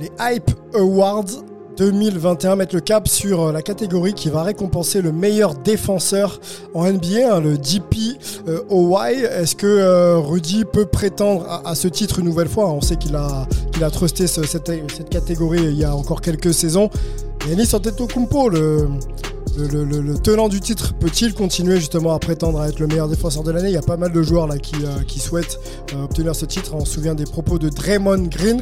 Les Hype Awards 2021 mettent le cap sur euh, la catégorie qui va récompenser le meilleur défenseur en NBA, hein, le DPOY. Est-ce que euh, Rudy peut prétendre à, ce titre une nouvelle fois? On sait qu'il a, trusté ce- cette, catégorie il y a encore quelques saisons. Yanis Antetokounmpo, le, le, tenant du titre, peut-il continuer justement à prétendre à être le meilleur défenseur de l'année? Il y a pas mal de joueurs là qui, euh, souhaitent euh, obtenir ce titre. On se souvient des propos de Draymond Green.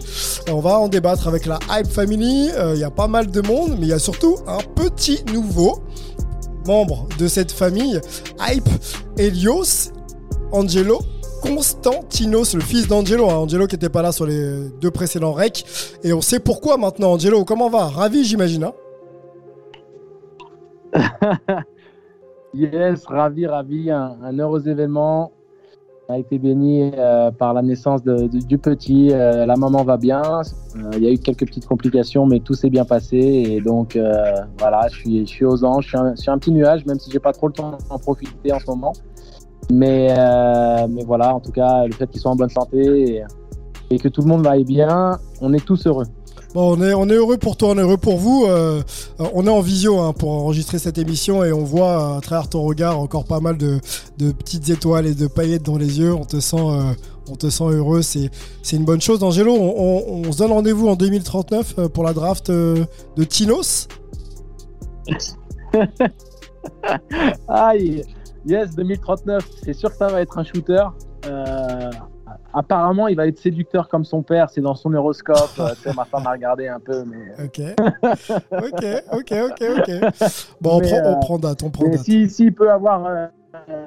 Euh, On va en débattre avec la Hype Family. Il y a pas mal de monde, mais il y a surtout un petit nouveau membre de cette famille, Hype Helios Angelo Constantinos, le fils d'Angelo. hein. Angelo qui n'était pas là sur les deux précédents recs. Et on sait pourquoi maintenant, Angelo. Comment va? Ravi, j'imagine. hein? Yes, ravi, ravi, un, heureux événement. On a été béni euh, par la naissance du petit. Euh, la maman va bien. Euh, Il y a eu quelques petites complications, mais tout s'est bien passé. Et donc, voilà, je suis, aux anges. Je suis, un, petit nuage, même si j'ai pas trop le temps d'en profiter en ce moment. Mais, voilà, en tout cas, le fait qu'ils soient en bonne santé et, et que tout le monde aille bien, on est tous heureux. Bon, on est, on est heureux pour toi, on est heureux pour vous. Euh, euh, on est en visio hein, pour enregistrer cette émission et on voit à travers ton regard encore pas mal de, petites étoiles et de paillettes dans les yeux. On te sent, euh, heureux, c'est, une bonne chose. Angelo, on, on- se donne rendez-vous en 2039 euh, pour la draft de Tinos. Aïe, yes, 2039, c'est sûr que ça va être un shooter. Apparemment, il va être séducteur comme son père, c'est dans son horoscope. Euh, ma femme a regardé un peu, mais, Ok, ok, ok, ok, ok. Bon, on prend, on euh, prend date, on prend mais date. si- s'il peut avoir euh, euh,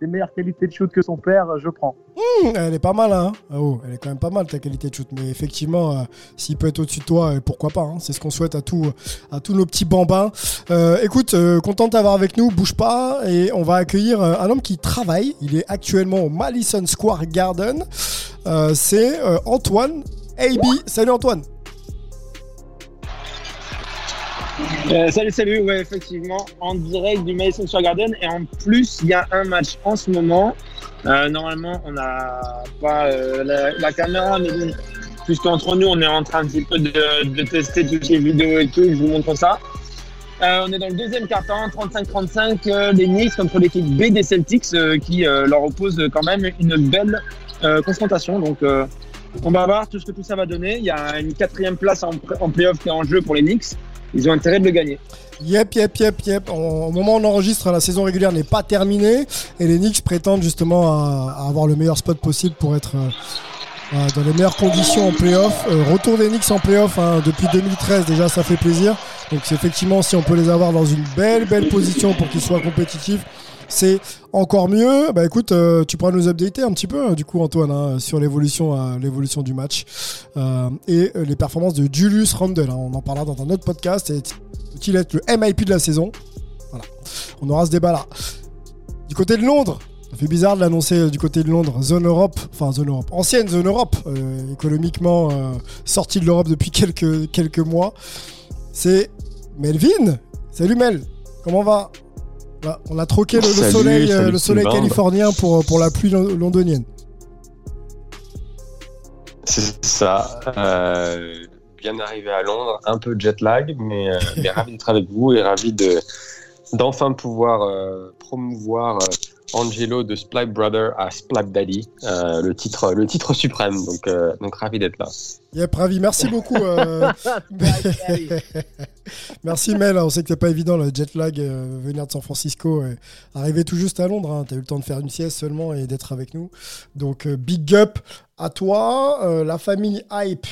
des meilleures qualités de shoot que son père, je prends. Mmh, elle est pas mal, hein. Ah oh, elle est quand même pas mal ta qualité de shoot. Mais effectivement, euh, s'il peut être au-dessus de toi, euh, pourquoi pas. hein. C'est ce qu'on souhaite à, tout, à tous nos petits bambins. Euh, écoute, euh, content de t'avoir avec nous. Bouge pas. Et on va accueillir euh, un homme qui travaille. Il est actuellement au Madison Square Garden. Euh, C'est euh, Antoine AB. Salut Antoine. Euh, salut, salut, ouais, effectivement, en direct du Madison Square Garden. Et en plus, il y a un match en ce moment. Euh, normalement, on n'a pas euh, la, caméra, mais bon, puisqu'entre nous, on est en train un petit peu de, tester toutes les vidéos et tout, je vous montre ça. On est dans le deuxième quart-temps, 35-35, euh, les Knicks contre l'équipe B des Celtics, qui leur oppose quand même une belle confrontation. Donc, on va voir tout ce que tout ça va donner. Il y a une quatrième place en, en playoff qui est en jeu pour les Knicks. Ils ont intérêt de le gagner. Yep, yep, yep, yep. Au moment où on enregistre, la saison régulière n'est pas terminée et les Knicks prétendent justement à, avoir le meilleur spot possible pour être euh, euh, dans les meilleures conditions en playoff. Euh, retour des Knicks en playoff hein, depuis 2013, déjà ça fait plaisir. Donc effectivement, si on peut les avoir dans une belle, belle position pour qu'ils soient compétitifs, c'est encore mieux. Bah écoute, euh, tu pourras nous updater un petit peu, hein, du coup, Antoine, hein, sur l'évolution, euh, l'évolution du match euh, et les performances de Julius Randle. hein. On en parlera dans un autre podcast. Et peut-il être le MIP de la saison Voilà, on aura ce débat-là. Du côté de Londres, ça fait bizarre de l'annoncer du côté de Londres, zone Europe, enfin zone Europe, ancienne zone Europe, économiquement sortie de l'Europe depuis quelques, quelques mois. C'est Melvin. Salut Mel, comment va? Là, On a troqué le, le Salut, soleil, euh, salut le soleil Timbaland. californien pour, pour la pluie lon- londonienne. C'est ça. euh, bien arrivé à Londres, un peu jet lag, mais, euh, mais ravi d'être avec vous et ravi de d'enfin pouvoir euh, promouvoir euh, Angelo de Splap Brother à Splap Daddy, euh, le titre, le titre suprême. Donc, euh, donc ravi d'être là. Yep, ravi. Merci beaucoup. euh, Merci Mel. On sait que c'est pas évident le jet lag, euh, venir de San Francisco, euh, arriver tout juste à Londres. Hein. T'as eu le temps de faire une sieste seulement et d'être avec nous. Donc euh, big up à toi. Euh, la famille Hype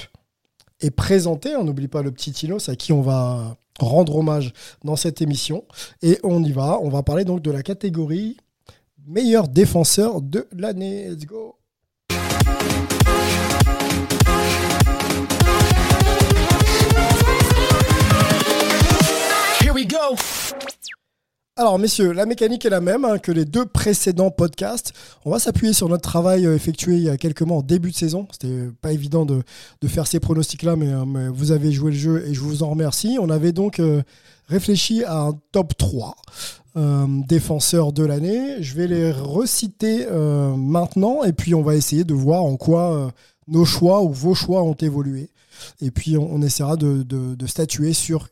est présentée. On n'oublie pas le petit Tinos à qui on va rendre hommage dans cette émission. Et on y va. On va parler donc de la catégorie meilleur défenseur de l'année. Let's go. Alors, messieurs, la mécanique est la même hein, que les deux précédents podcasts. On va s'appuyer sur notre travail euh, effectué il y a quelques mois en début de saison. C'était pas évident de, de faire ces pronostics-là, mais, euh, mais vous avez joué le jeu et je vous en remercie. On avait donc euh, réfléchi à un top 3 euh, défenseurs de l'année. Je vais les reciter euh, maintenant et puis on va essayer de voir en quoi euh, nos choix ou vos choix ont évolué. Et puis on, on essaiera de, de- statuer sur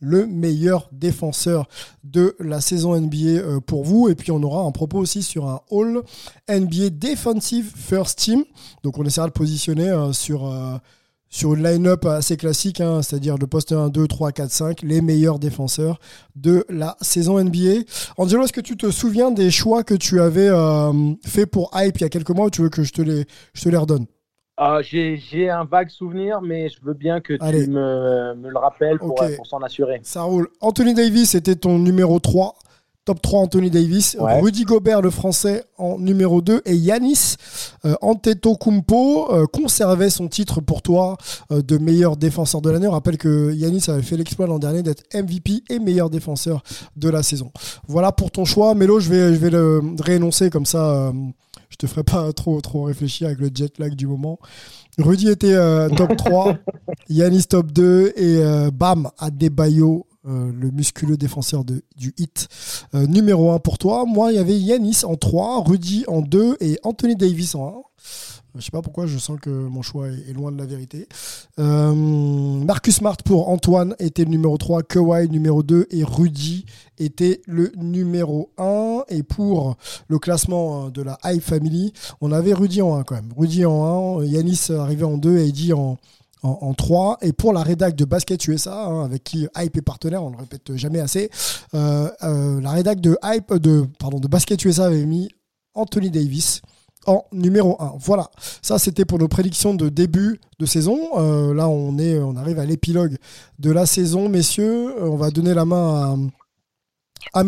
le meilleur défenseur de la saison NBA pour vous. Et puis on aura un propos aussi sur un All NBA Defensive First Team. Donc on essaiera de positionner sur, sur une line-up assez classique, hein, c'est-à-dire le poste 1, 2, 3, 4, 5, les meilleurs défenseurs de la saison NBA. Angelo, est-ce que tu te souviens des choix que tu avais euh, fait pour Hype il y a quelques mois ou tu veux que je te les, je te les redonne? Ah, J'ai un vague souvenir, mais je veux bien que Allez. tu me, me le rappelles pour, euh, pour s'en assurer. Ça roule. Anthony Davis était ton numéro 3. Top 3 Anthony Davis. Ouais. Rudy Gobert, le français, en numéro 2. Et Yanis euh, Antetokounmpo euh, conservait son titre pour toi euh, de meilleur défenseur de l'année. On rappelle que Yanis avait fait l'exploit l'an dernier d'être MVP et meilleur défenseur de la saison. Voilà pour ton choix. Mélo, je vais, je vais le réénoncer comme ça. euh, je te ferai pas trop, trop réfléchir avec le jet lag du moment. Rudy était top 3, Yanis top 2 et Bam Adebayo, euh, le musculeux défenseur du hit, euh, numéro 1 pour toi. Moi, il y avait Yanis en 3, Rudy en 2 et Anthony Davis en 1. Je sais pas pourquoi, je sens que mon choix est loin de la vérité. Euh, Marcus Smart pour Antoine était le numéro 3, Kawhi numéro 2 et Rudy était le numéro 1. Et pour le classement euh, de la Hype Family, on avait Rudy en 1 quand même. Rudy en 1, Yanis arrivé en 2 et Eddie en, en, en 3. Et pour la rédac de Basket USA, hein, avec qui Hype est partenaire, on le répète jamais assez, euh, euh, la rédac de Hype, de, pardon, de Basket USA avait mis Anthony Davis en numéro 1. Voilà, ça c'était pour nos prédictions de début de saison. Euh, là, on, est, on arrive à l'épilogue de la saison, messieurs. Euh, On va donner la main à, à.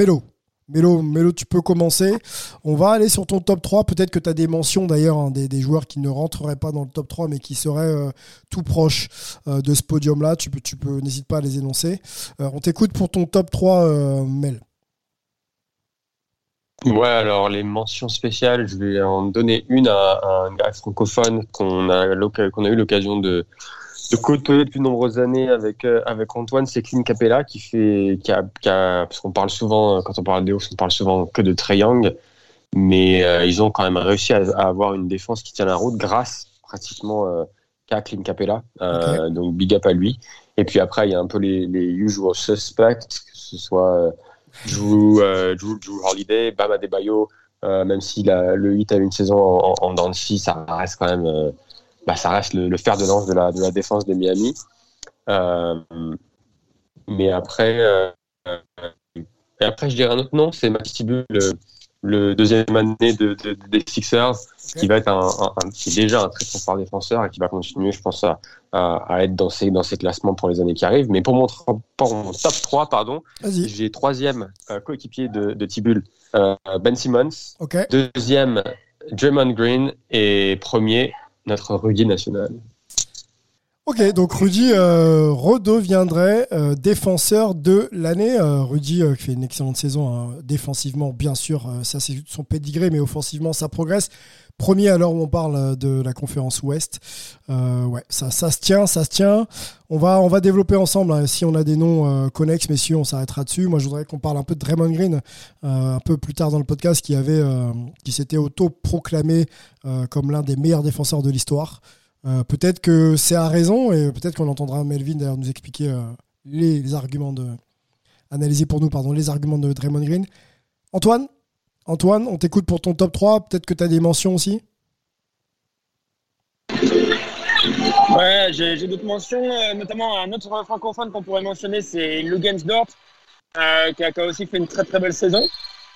Mélo, Mélo, tu peux commencer. On va aller sur ton top 3. Peut-être que tu as des mentions d'ailleurs, hein, des, joueurs qui ne rentreraient pas dans le top 3, mais qui seraient euh, tout proches euh, de ce podium-là. Tu peux, tu peux, n'hésite pas à les énoncer. Euh, on t'écoute pour ton top 3, euh, Mel. Ouais, alors les mentions spéciales, je vais en donner une à, un gars francophone qu'on a eu l'occasion de, de côtoyer depuis de nombreuses années avec, euh, avec Antoine, c'est Clint Capella qui fait, qui a, qui a- parce qu'on parle souvent, euh, quand on parle des Hawks, on parle souvent que de Trae Young, mais euh, ils ont quand même réussi à, à avoir une défense qui tient la route grâce pratiquement euh, qu'à Clint Capella, donc big up à lui. Et puis après, il y a un peu les, les usual suspects, que ce soit Drew, Drew, Drew Holiday, Bam Adebayo, même si la, le hit a eu une saison en, en, en ça reste quand même, bah, ça reste le, le fer de lance de la, de la défense de Miami. Euh, mais après, euh, et après, je dirais un autre nom, c'est Max Tibu, le, le deuxième année de, de- des Sixers, qui va être un, un- un- qui est déjà un très très fort défenseur et qui va continuer, je pense, à, à, à être dans ces, dans ces classements pour les années qui arrivent. Mais pour mon, tro- pour mon top 3, pardon, j'ai troisième euh, coéquipier de, de Tibul, euh, Ben Simmons. Deuxième, Draymond Green. Et premier, notre Rudy national. Ok, donc Rudy euh, redeviendrait euh, défenseur de l'année. Euh, Rudy qui fait une excellente saison hein, défensivement, bien sûr, ça c'est son pédigré, mais offensivement ça progresse. Premier à l'heure où on parle euh, de la conférence Ouest. Euh, ouais, ça, se tient, ça se tient. On va, développer ensemble. hein. Si on a des noms euh, connexes, messieurs, on s'arrêtera dessus. Moi, je voudrais qu'on parle un peu de Draymond Green euh, un peu plus tard dans le podcast, qui avait, qui s'était auto-proclamé comme l'un des meilleurs défenseurs de l'histoire. Peut-être que c'est à raison et peut-être qu'on entendra Melvin d'ailleurs nous expliquer les, les arguments de analyser pour nous pardon les arguments de Draymond Green. Antoine, Antoine, on t'écoute pour ton top 3. Peut-être que tu as des mentions aussi Ouais, j'ai d'autres mentions, euh, notamment un autre francophone qu'on pourrait mentionner, c'est Lugensdorf, euh, qui, a, aussi fait une très très belle saison.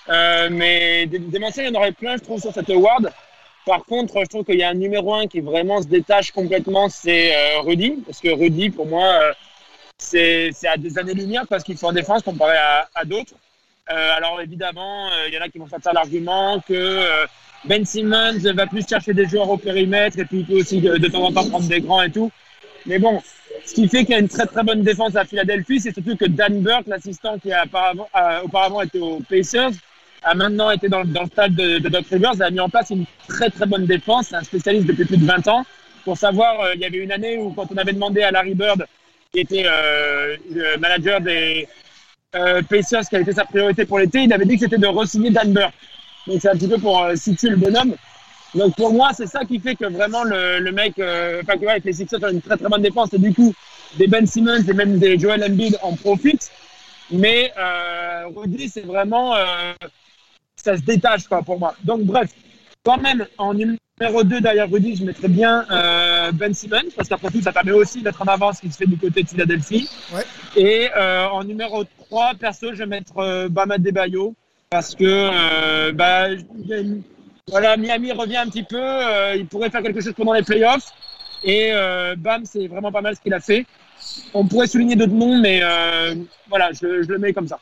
Euh, mais des, mentions, il y en aurait plein, je trouve, sur cette award. Par contre, je trouve qu'il y a un numéro un qui vraiment se détache complètement, c'est euh, Rudy. Parce que Rudy, pour moi, c'est à des années-lumière parce qu'il fait en défense comparé à d'autres. Euh, alors évidemment, il y en a qui vont faire l'argument que Ben Simmons va plus chercher des joueurs au périmètre et puis il peut aussi de, de, temps en temps prendre des grands et tout. Mais bon, ce qui fait qu'il y a une très très bonne défense à Philadelphie, c'est surtout que Dan Burke, l'assistant qui a auparavant, été aux Pacers, a maintenant été dans, dans le stade de, de, Doc Rivers, a mis en place une très très bonne défense, c'est un spécialiste depuis plus de 20 ans. Pour savoir, euh, il y avait une année où quand on avait demandé à Larry Bird, qui était euh, le manager des euh, Pacers, qui a été sa priorité pour l'été, il avait dit que c'était de re-signer Dan Burke. Donc c'est un petit peu pour euh, situer le bonhomme. Donc pour moi, c'est ça qui fait que vraiment le, mec, euh, enfin que ouais, les Sixers ont une très très bonne défense et du coup, des Ben Simmons et même des Joel Embiid en profitent. Mais euh, Rudy, c'est vraiment ça se détache quoi, pour moi. Donc bref, quand même en numéro 2 derrière Rudy, je mettrais bien euh, Ben Simmons parce qu'après tout, ça permet aussi d'être en avance qui se fait du côté de Philadelphie. Ouais. Et euh, en numéro 3, perso, je vais mettre euh, Bama Debayo parce que euh, bah, voilà, Miami revient un petit peu, euh, il pourrait faire quelque chose pendant les playoffs. Et euh, Bam, c'est vraiment pas mal ce qu'il a fait. On pourrait souligner d'autres noms, mais voilà, je, je le mets comme ça.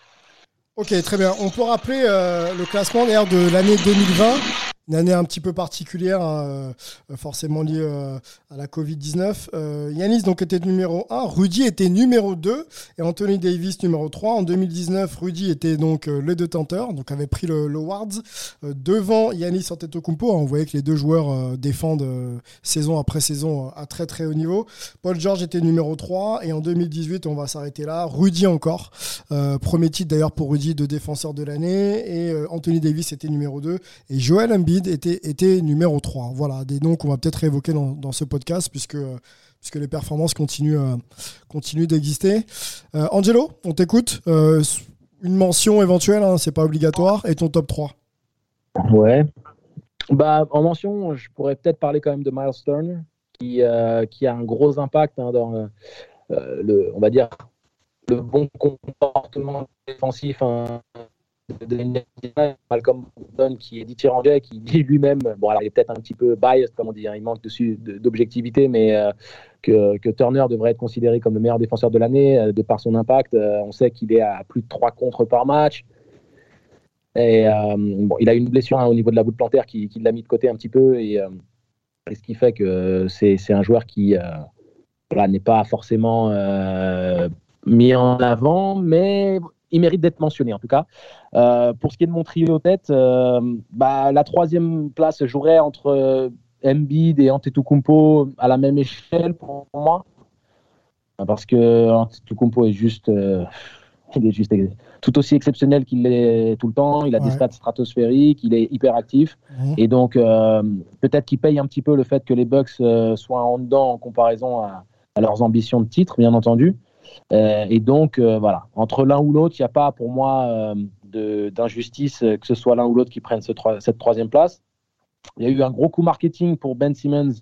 Ok, très bien. On peut rappeler euh, le classement d'ailleurs de l'année 2020, une année un petit peu particulière, hein, euh, forcément liée euh, à la Covid-19. Euh, Yanis donc était numéro 1, Rudy était numéro 2 et Anthony Davis numéro 3. En 2019, Rudy était donc le détenteur, donc avait pris le, le Awards euh, devant Yanis Antetokounmpo. On voyait que les deux joueurs défendent saison après saison à très très haut niveau. Paul George était numéro 3 et en 2018, on va s'arrêter là. Rudy encore, premier titre d'ailleurs pour Rudy de défenseur de l'année et Anthony Davis était numéro 2 et Joel Embiid était, numéro 3. Voilà, des noms qu'on va peut-être réévoquer dans, ce podcast puisque, puisque les performances continuent, euh, continuent d'exister. Euh, Angelo, on t'écoute. Euh, une mention éventuelle, hein, c'est pas obligatoire, et ton top 3 Ouais. Bah, en mention, je pourrais peut-être parler quand même de Miles Turner, qui, qui a un gros impact hein, dans le, on va dire, le bon comportement défensif hein, de Malcolm Gordon qui est dithyrambique, qui dit lui-même, bon alors il est peut-être un petit peu biased comme on dit, hein, il manque d'objectivité, mais euh, que, Turner devrait être considéré comme le meilleur défenseur de l'année euh, de par son impact. Euh, on sait qu'il est à plus de 3 contre par match. Et bon, il a une blessure hein, au niveau de la voûte plantaire qui, qui l'a mis de côté un petit peu, et, et ce qui fait que c'est un joueur qui voilà, n'est pas forcément mis en avant, mais il mérite d'être mentionné en tout cas. Euh, pour ce qui est de mon trio tête, euh, bah, la troisième place jouerait entre euh, Embiid et Antetokounmpo à la même échelle pour moi. Parce que Antetokounmpo est juste, euh, il est juste tout aussi exceptionnel qu'il l'est tout le temps. Il a ouais. des stats stratosphériques, il est hyper actif. Et donc, peut-être qu'il paye un petit peu le fait que les Bucks soient en dedans en comparaison à, à leurs ambitions de titre, bien entendu. Euh, et donc, euh, voilà, entre l'un ou l'autre, il n'y a pas pour moi euh, d'injustice que ce soit l'un ou l'autre qui prenne ce, cette troisième place. Il y a eu un gros coup marketing pour Ben Simmons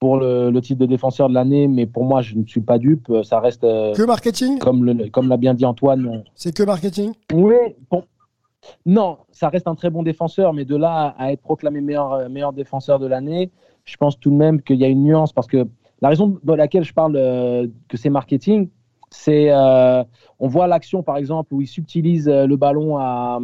pour le, le titre de défenseur de l'année, mais pour moi, je ne suis pas dupe. Ça reste. que marketing? Comme l'a comme bien dit Antoine. C'est que marketing? Oui. Bon. Non, ça reste un très bon défenseur, mais de là à être proclamé meilleur, meilleur défenseur de l'année, je pense tout de même qu'il y a une nuance parce que la raison pour laquelle je parle que c'est marketing, c'est euh, on voit l'action par exemple où il subtilise euh, le ballon à,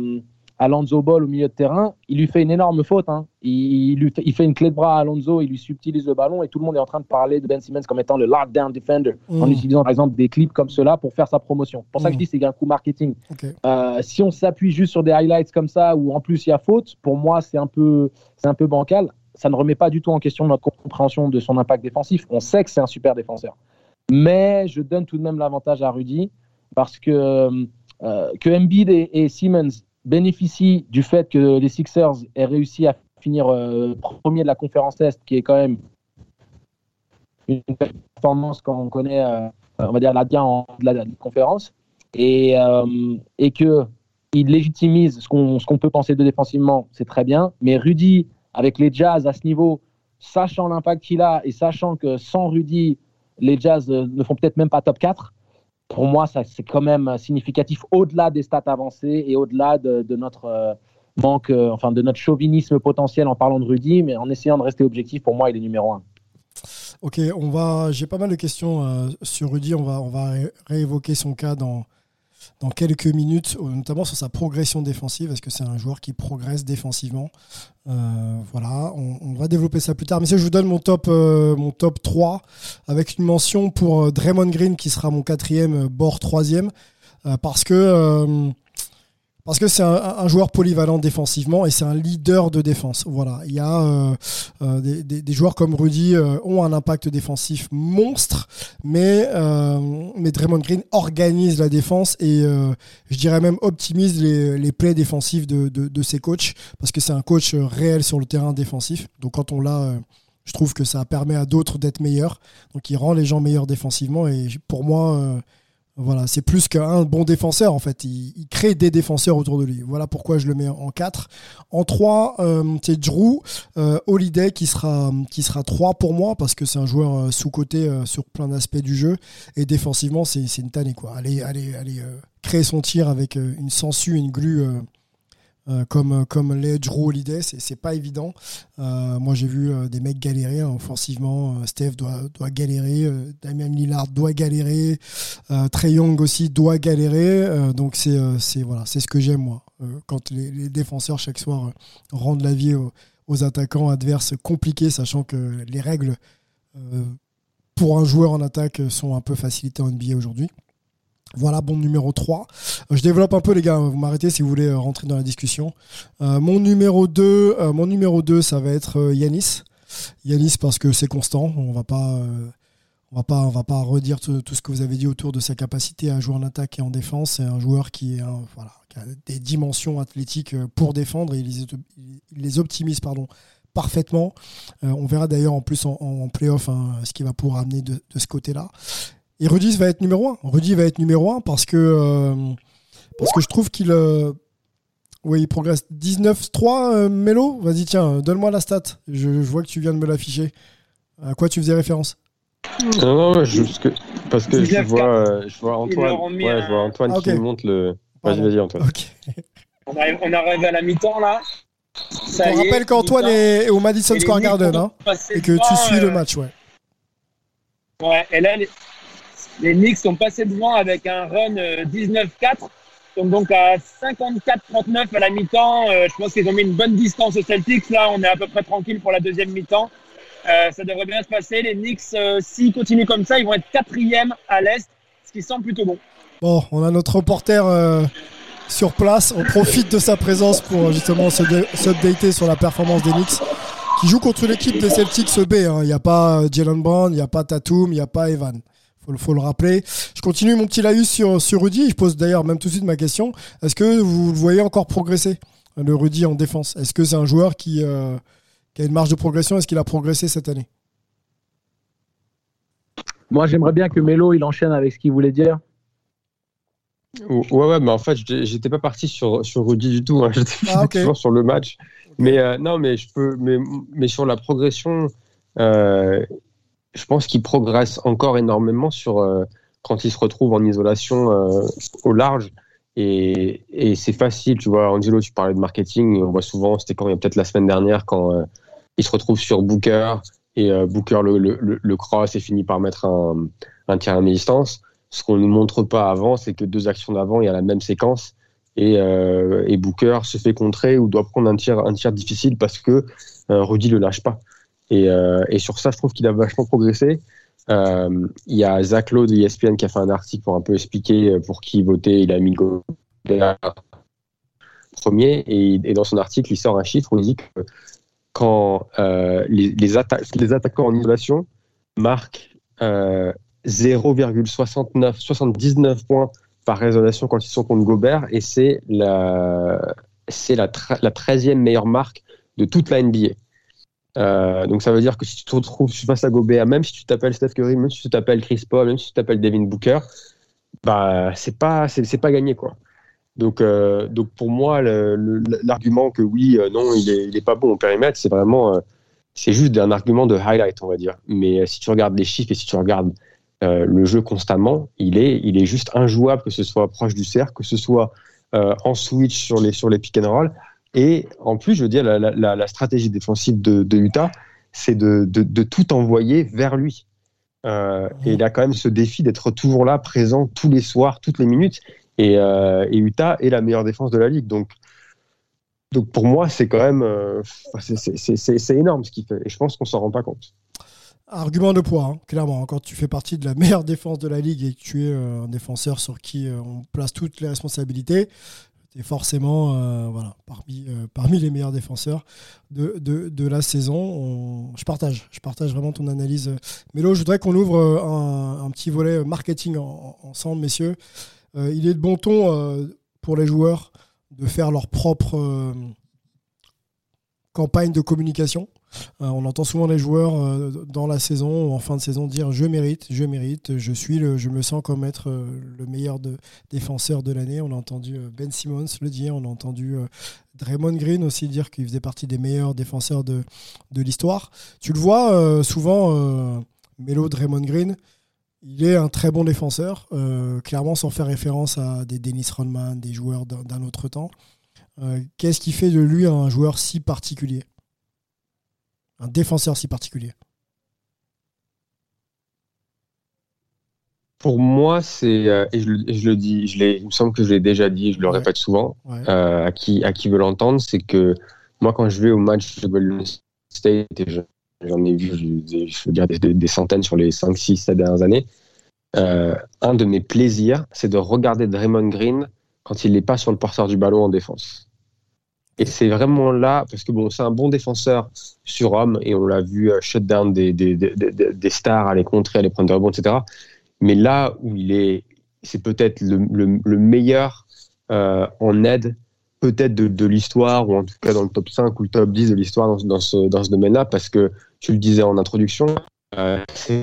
à Lonzo Ball au milieu de terrain, il lui fait une énorme faute. Hein. Il, il, lui fait, il fait une clé de bras à Lonzo, il lui subtilise le ballon et tout le monde est en train de parler de Ben Simmons comme étant le lockdown defender mmh. en utilisant par exemple des clips comme cela pour faire sa promotion. C'est pour mmh. ça que je dis c'est un coup marketing. Okay. Euh, si on s'appuie juste sur des highlights comme ça où en plus il y a faute, pour moi c'est un peu c'est un peu bancal. Ça ne remet pas du tout en question notre compréhension de son impact défensif. On sait que c'est un super défenseur. Mais je donne tout de même l'avantage à Rudy parce que, euh, que Embiid et, et, Simmons bénéficient du fait que les Sixers aient réussi à finir euh, premier de la conférence Est, qui est quand même une performance qu'on connaît, euh, on va dire, là bien en de la, la conférence, et, euh, et que il ce qu'on qu'on peut penser de défensivement, c'est très bien. Mais Rudy, avec les Jazz à ce niveau, sachant l'impact qu'il a et sachant que sans Rudy, les Jazz euh, ne font peut-être même pas top 4, pour moi, c'est quand même significatif au-delà des stats avancées et au-delà de, notre euh, manque, euh, enfin de notre chauvinisme potentiel en parlant de Rudy, mais en essayant de rester objectif, pour moi, il est numéro un. Ok, on va. J'ai pas mal de questions sur Rudy. On va, on va ré- réévoquer son cas dans, dans quelques minutes, euh, notamment sur sa progression défensive. Est-ce que c'est un joueur qui progresse défensivement Euh, Voilà, on, va développer ça plus tard. Mais si je vous donne mon top, euh, mon top 3 avec une mention pour Draymond Green qui sera mon quatrième, bord troisième, parce que. Parce que c'est un, joueur polyvalent défensivement et c'est un leader de défense. Voilà, il y a euh, euh, des, joueurs comme Rudy euh, ont un impact défensif monstre, mais euh, mais Draymond Green organise la défense et je dirais même optimise les, les plays défensifs de, de, de ses coachs parce que c'est un coach réel sur le terrain défensif. Donc quand on l'a, je trouve que ça permet à d'autres d'être meilleurs. Donc il rend les gens meilleurs défensivement et pour moi. Euh, voilà, c'est plus qu'un bon défenseur en fait. Il, crée des défenseurs autour de lui. Voilà pourquoi je le mets en 4. En 3, c'est Drew euh, Holiday qui sera, qui sera 3 pour moi parce que c'est un joueur euh, sous-côté euh, sur plein d'aspects du jeu. Et défensivement, c'est une tannée. Quoi. Allez, allez, allez euh, créer son tir avec euh, une sangsue, une glue. Euh, euh, comme, comme les Drew Holiday, c'est pas évident. Euh, moi, j'ai vu des mecs galérer hein, offensivement. Steph doit, doit galérer, Damian Lillard doit galérer, Trey Young aussi doit galérer. Donc, c'est voilà, ce que j'aime, moi. Quand les, défenseurs, chaque soir, rendent la vie aux, aux attaquants adverses compliqués, sachant que les règles pour un joueur en attaque sont un peu facilitées en NBA aujourd'hui. Voilà, bon numéro 3. Euh, Je développe un peu les gars, vous m'arrêtez si vous voulez euh, rentrer dans la discussion. Euh, mon numéro 2, euh, mon numéro 2 ça va être Yanis. Yanis parce que c'est constant, on va pas va pas redire tout, ce que vous avez dit autour de sa capacité à jouer en attaque et en défense, c'est un joueur qui a des dimensions athlétiques pour défendre et il les, optimise parfaitement. On verra d'ailleurs en plus en, en playoff hein, ce qu'il va pouvoir amener de ce côté-là. Et Rudy va être numéro 1. Rudy va être numéro 1 parce que, euh, parce que je trouve qu'il euh, oui, il progresse 19-3, euh, Mélo. Vas-y, tiens, donne-moi la stat. Je, je vois que tu viens de me l'afficher. À quoi tu faisais référence? Non, non, je- parce que, je 19-4. vois, euh, je vois Antoine, ouais, je vois Antoine Ah, qui me montre le. Vas-y, vas-y, Antoine. On arrive, on arrive à la mi-temps là. Ça On rappelle qu'Antoine est, est au Madison Square Garden hein, et que tu suis le match. Ouais. Ouais, et là, les, les Knicks sont passés devant avec un run euh, 19-4. Donc, donc à 54-39 à la mi-temps. Euh, je pense qu'ils ont mis une bonne distance aux Celtics. Là, on est à peu près tranquille pour la deuxième mi-temps. Euh, ça devrait bien se passer. Les Knicks, euh, s'ils continuent comme ça, ils vont être quatrième à l'Est, ce qui semble plutôt bon. Bon, on a notre reporter euh, sur place. On profite de sa présence pour euh, justement s'updater sur la performance des Knicks qui joue contre l'équipe des Celtics B. hein. Il n'y a pas euh, Jalen Brown, il n'y a pas Tatum, il n'y a pas Evan. Faut, le- faut le rappeler. Je continue mon petit laïus sur, sur Rudy. Je pose d'ailleurs même tout de suite ma question. Est-ce que vous le voyez encore progresser, le Rudy en défense? Est-ce que c'est un joueur qui, euh, qui a une marge de progression? Est-ce qu'il a progressé cette année? Moi, j'aimerais bien que Melo il enchaîne avec ce qu'il voulait dire. Ouais, ouais, mais en fait, j'étais pas parti sur, sur Rudy du tout. hein. J'étais Ah, ok. toujours sur le match. Mais euh, non, mais je peux. Mais, mais sur la progression, euh, je pense qu'il progresse encore énormément sur euh, quand il se retrouve en isolation euh, au large. Et, et c'est facile, tu vois. Angelo, tu parlais de marketing. On voit souvent, c'était quand il y a peut-être la semaine dernière, quand euh, il se retrouve sur Booker et euh, Booker le, le, le- cross et finit par mettre un, un tir à mi-distance. Ce qu'on ne montre pas avant, c'est que deux actions d'avant, il y a la même séquence et, euh, et Booker se fait contrer ou doit prendre un tir, un tir difficile parce que Rudy le lâche pas. Et, euh, et sur ça, je trouve qu'il a vachement progressé. Euh, Il y a Zach Lowe de ESPN qui a fait un article pour un peu expliquer euh, pour qui voter. Il a mis Gobert premier et, dans son article, il sort un chiffre où il dit que quand les, les, atta- les attaquants en isolation marquent euh, 0,69 79 points par résolution quand ils sont contre Gobert et c'est la la, la 13e meilleure marque de toute la NBA. Euh, donc ça veut dire que si tu te retrouves face à Gobert, même si tu t'appelles Steph Curry, même si tu t'appelles Chris Paul, même si tu t'appelles Devin Booker, bah c'est pas c'est pas gagné quoi. Donc, euh, donc pour moi, l'argument que oui, euh, non, il est, il est, pas bon au périmètre, c'est vraiment, c'est juste un argument de highlight, on va dire. Mais si tu regardes les chiffres et si tu regardes le jeu constamment, il est, il est juste injouable, que ce soit proche du cercle, que ce soit en switch sur les, sur les pick and roll. Et en plus, je veux dire, la, stratégie défensive de, Utah, c'est de, tout envoyer vers lui. Euh, et il a quand même ce défi d'être toujours là, présent tous les soirs, toutes les minutes. Et, euh, Utah est la meilleure défense de la ligue. Donc, pour moi, c'est quand même euh, c'est énorme ce qu'il fait. Et je pense qu'on s'en rend pas compte. Argument de poids, hein, clairement. Quand tu fais partie de la meilleure défense de la ligue et que tu es un défenseur sur qui on place toutes les responsabilités, es forcément voilà, parmi, parmi les meilleurs défenseurs de, la saison. je partage, vraiment ton analyse. Mélo, je voudrais qu'on ouvre un, un, petit volet marketing ensemble, messieurs. Euh, il est de bon ton euh, pour les joueurs de faire leur propre euh, campagne de communication. On entend souvent les joueurs dans la saison ou en fin de saison dire je mérite, je mérite, je suis le, je me sens comme être le meilleur défenseur de l'année. On a entendu Ben Simmons le dire, on a entendu Draymond Green aussi dire qu'il faisait partie des meilleurs défenseurs de, l'histoire. Tu le vois souvent, Melo Draymond Green, il est un très bon défenseur, euh, clairement sans faire référence à des Dennis Rodman, des joueurs d'un autre temps. Euh, qu'est-ce qui fait de lui un joueur si particulier? Un défenseur si particulier Pour moi, c'est, euh, et, je, le dis, je il me semble que je l'ai déjà dit, je le répète souvent, à, qui, à qui veut l'entendre, c'est que moi, quand je vais au match de Golden State, et j'en ai vu, je veux dire, des, centaines sur les 5, 6, 7 dernières années. Euh, un de mes plaisirs, c'est de regarder Draymond Green quand il n'est pas sur le porteur du ballon en défense. Et c'est vraiment là, parce que bon, c'est un bon défenseur sur homme, et on l'a vu euh, shut down des, des, des, des, stars, aller contrer, aller prendre des rebonds, etc. Mais là où il est, c'est peut-être le, le, meilleur euh, en aide peut-être de, de l'histoire, ou en tout cas dans le top 5 ou le top 10 de l'histoire dans, dans, ce, dans ce domaine-là, parce que tu le disais en introduction, euh, c'est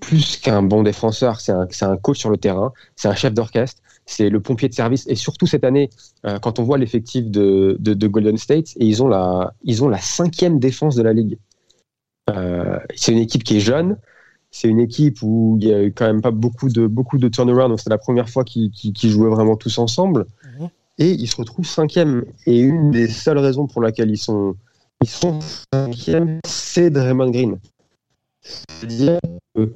plus qu'un bon défenseur, c'est un, un, coach sur le terrain, c'est un chef d'orchestre, c'est le pompier de service. Et surtout cette année, euh, quand on voit l'effectif de, de, de, Golden State, et ils ont la, ils ont la cinquième défense de la ligue. Euh, c'est une équipe qui est jeune, c'est une équipe où il y a quand même pas beaucoup de, beaucoup de turnaround, donc c'est la première fois qu'ils jouaient vraiment tous ensemble. Mhm et ils se retrouvent cinquième. Et une des seules raisons pour laquelle ils sont, ils sont cinquième, c'est Draymond Green. C'est-à-dire que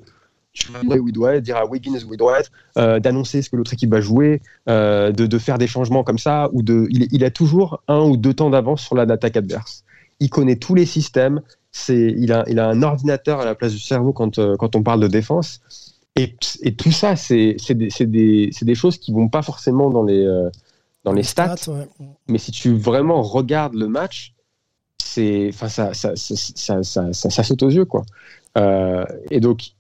tu vois où il doit être, dire à Wiggins où il doit être, euh, d'annoncer ce que l'autre équipe va jouer, euh, de, de, faire des changements comme ça, ou de, il, il a toujours un ou deux temps d'avance sur l'attaque adverse. Il connaît tous les systèmes, c'est, il, a, il a un ordinateur à la place du cerveau quand, euh, quand on parle de défense. Et, et tout ça, c'est, c'est, des, c'est, des, c'est des choses qui vont pas forcément dans les, dans les stats. Mais si tu vraiment regardes le match, c'est, enfin, ça, ça, ça, ça, saute aux yeux, quoi. Euh, et donc,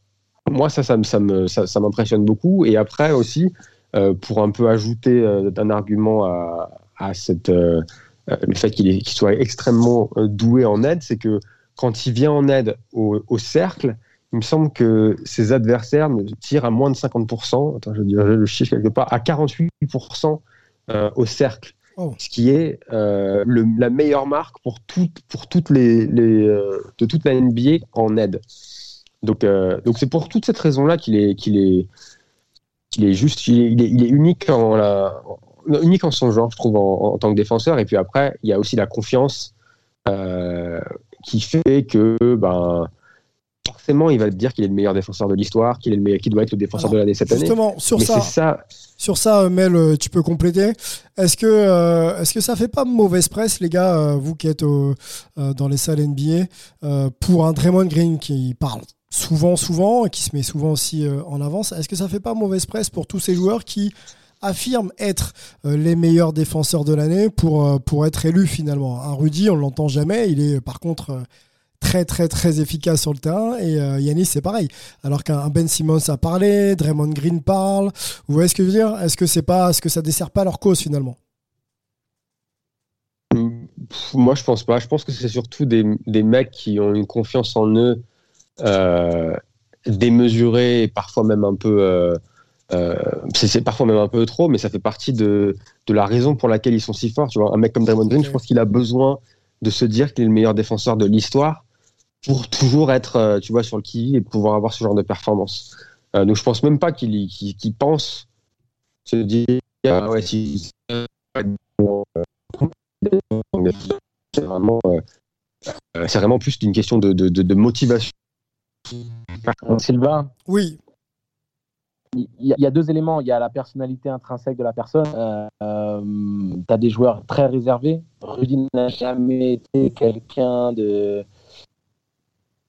moi, ça, ça, ça, m'impressionne beaucoup. Et après aussi, euh, pour un peu ajouter euh, un argument à, à cette, le fait qu'il, soit extrêmement doué en aide, c'est que quand il vient en aide au, au, cercle, il me semble que ses adversaires tirent à moins de 50%, attends, je dirais le chiffre quelque part, à 48% euh, au cercle. Oh. Ce qui est euh, le, la meilleure marque pour, tout, pour toutes les, les euh, de toute la NBA en aide. Donc, donc c'est pour toute cette raison-là qu'il est, qu'il est, qu'il est juste, il est, il est, unique en la, unique en son genre, je trouve, en, en, tant que défenseur. Et puis après, il y a aussi la confiance qui fait que, ben, forcément, il va te dire qu'il est le meilleur défenseur de l'histoire, qu'il est le meilleur, qu'il doit être le défenseur de l'année cette année. Justement, sur ça, sur ça, Mel, euh, tu peux compléter. Est-ce que, euh, est-ce que ça fait pas mauvaise presse, les gars, euh, vous qui êtes au, dans les salles NBA, pour un Draymond Green qui parle souvent, souvent, et qui se met souvent aussi en avance Est-ce que ça fait pas mauvaise presse pour tous ces joueurs qui affirment être les meilleurs défenseurs de l'année pour, pour être élus finalement? Un Rudy, on l'entend jamais. Il est par contre très très très efficace sur le terrain et euh, Yanis c'est pareil. Alors qu'un Ben Simmons a parlé, Draymond Green parle. Vous voyez ce que je veux dire? Est-ce que c'est pas, est-ce que ça dessert pas leur cause finalement? Moi je pense pas. Je pense que c'est surtout des, des, mecs qui ont une confiance en eux euh, démesurée et parfois même un peu euh, euh, c'est parfois même un peu trop, mais ça fait partie de, de, la raison pour laquelle ils sont si forts. Tu vois, un mec comme Draymond Green, je pense qu'il a besoin de se dire qu'il est le meilleur défenseur de l'histoire pour toujours être, tu vois, sur le qui et pouvoir avoir ce genre de performance. Euh, donc je pense même pas qu'il qu qu pense se dire ah ouais si c'est vraiment euh, c'est vraiment plus une question de, de motivation. Sylvain. Oui. Il y, y, a deux éléments. Il y a la personnalité intrinsèque de la personne. Euh, euh, tu as des joueurs très réservés. Rudy n'a jamais été quelqu'un de,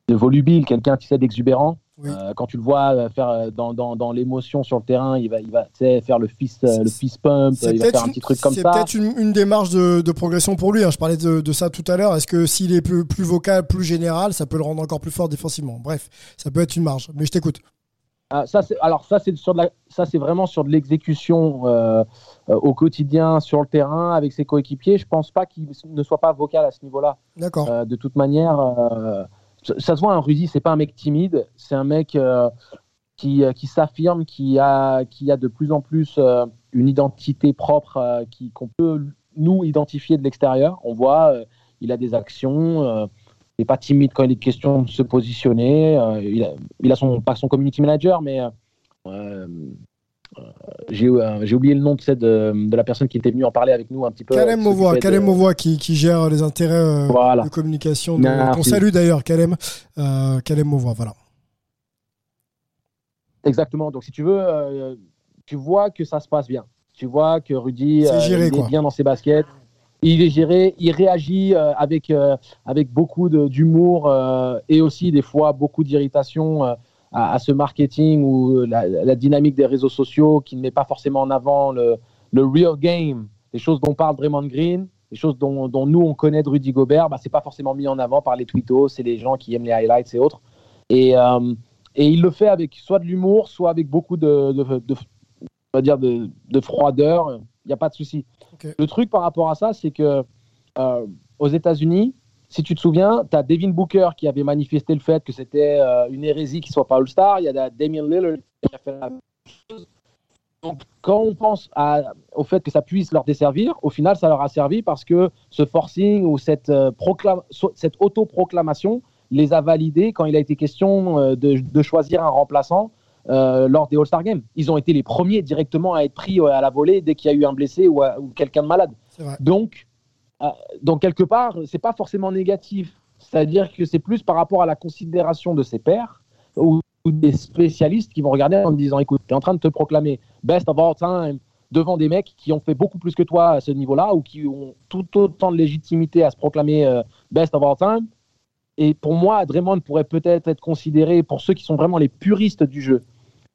de volubile, quelqu'un tu sais, d'exubérant. Oui. Euh, quand tu le vois faire dans, dans, dans l'émotion sur le terrain, il va, il va faire le fist, le fist pump, il va faire un petit truc comme ça. C'est peut-être une, une, démarche de, de, progression pour lui. Hein. Je parlais de, de ça tout à l'heure. Est-ce que s'il est plus, plus vocal, plus général, ça peut le rendre encore plus fort défensivement? Bref, ça peut être une marge. Mais je t'écoute. Ah, ça, alors ça c'est sur de la, ça c'est vraiment sur de l'exécution euh, euh, au quotidien sur le terrain avec ses coéquipiers. Je pense pas qu'il ne soit pas vocal à ce niveau-là. D'accord. Euh, de toute manière, ça se voit. Un Rudy, c'est pas un mec timide. C'est un mec qui, qui s'affirme, qui a, qui a de plus en plus une identité propre qui qu'on peut nous identifier de l'extérieur. On voit, il a des actions il n'est pas timide quand il est question de se positionner. Euh, il, a, il, a, son, pas son community manager, mais euh, euh, j'ai oublié le nom de, de, de, la personne qui était venue en parler avec nous un petit peu. Kalem Mauvois, Kalem Mauvois qui, qui, gère les intérêts voilà. de communication. De, on salue d'ailleurs Kalem, euh, Kalem Mauvois, voilà. Exactement. Donc si tu veux, euh, tu vois que ça se passe bien. Tu vois que Rudy est, géré, est bien dans ses baskets il est géré, il réagit euh, avec, euh, avec beaucoup d'humour euh, et aussi des fois beaucoup d'irritation à, à, ce marketing ou la, la, dynamique des réseaux sociaux qui ne met pas forcément en avant le, le real game, les choses dont parle Draymond Green, les choses dont, dont nous on connaît de Rudy Gobert, bah, c'est pas forcément mis en avant par les tweetos, c'est les gens qui aiment les highlights et autres. Et, euh, et il le fait avec soit de l'humour, soit avec beaucoup de, de, de, de, on va dire de, de froideur. Il n'y a pas de souci. Okay. Le truc par rapport à ça, c'est que euh, aux États-Unis, si tu te souviens, tu as Devin Booker qui avait manifesté le fait que c'était euh, une hérésie qu'il ne soit pas All-Star. Il y a Damien Lillard qui a fait la même chose. Donc, quand on pense à, au fait que ça puisse leur desservir, au final, ça leur a servi parce que ce forcing ou cette, euh, cette autoproclamation les a validés quand il a été question euh, de, de choisir un remplaçant euh, lors des All-Star Games. Ils ont été les premiers directement à être pris à la volée dès qu'il y a eu un blessé ou, ou quelqu'un de malade. Donc, donc, quelque part, c'est pas forcément négatif. C'est-à-dire que c'est plus par rapport à la considération de ses pairs ou, des spécialistes qui vont regarder en disant écoute, tu es en train de te proclamer best of all time devant des mecs qui ont fait beaucoup plus que toi à ce niveau-là ou qui ont tout autant de légitimité à se proclamer euh, best of all time. Et pour moi, Draymond pourrait peut-être être considéré, pour ceux qui sont vraiment les puristes du jeu,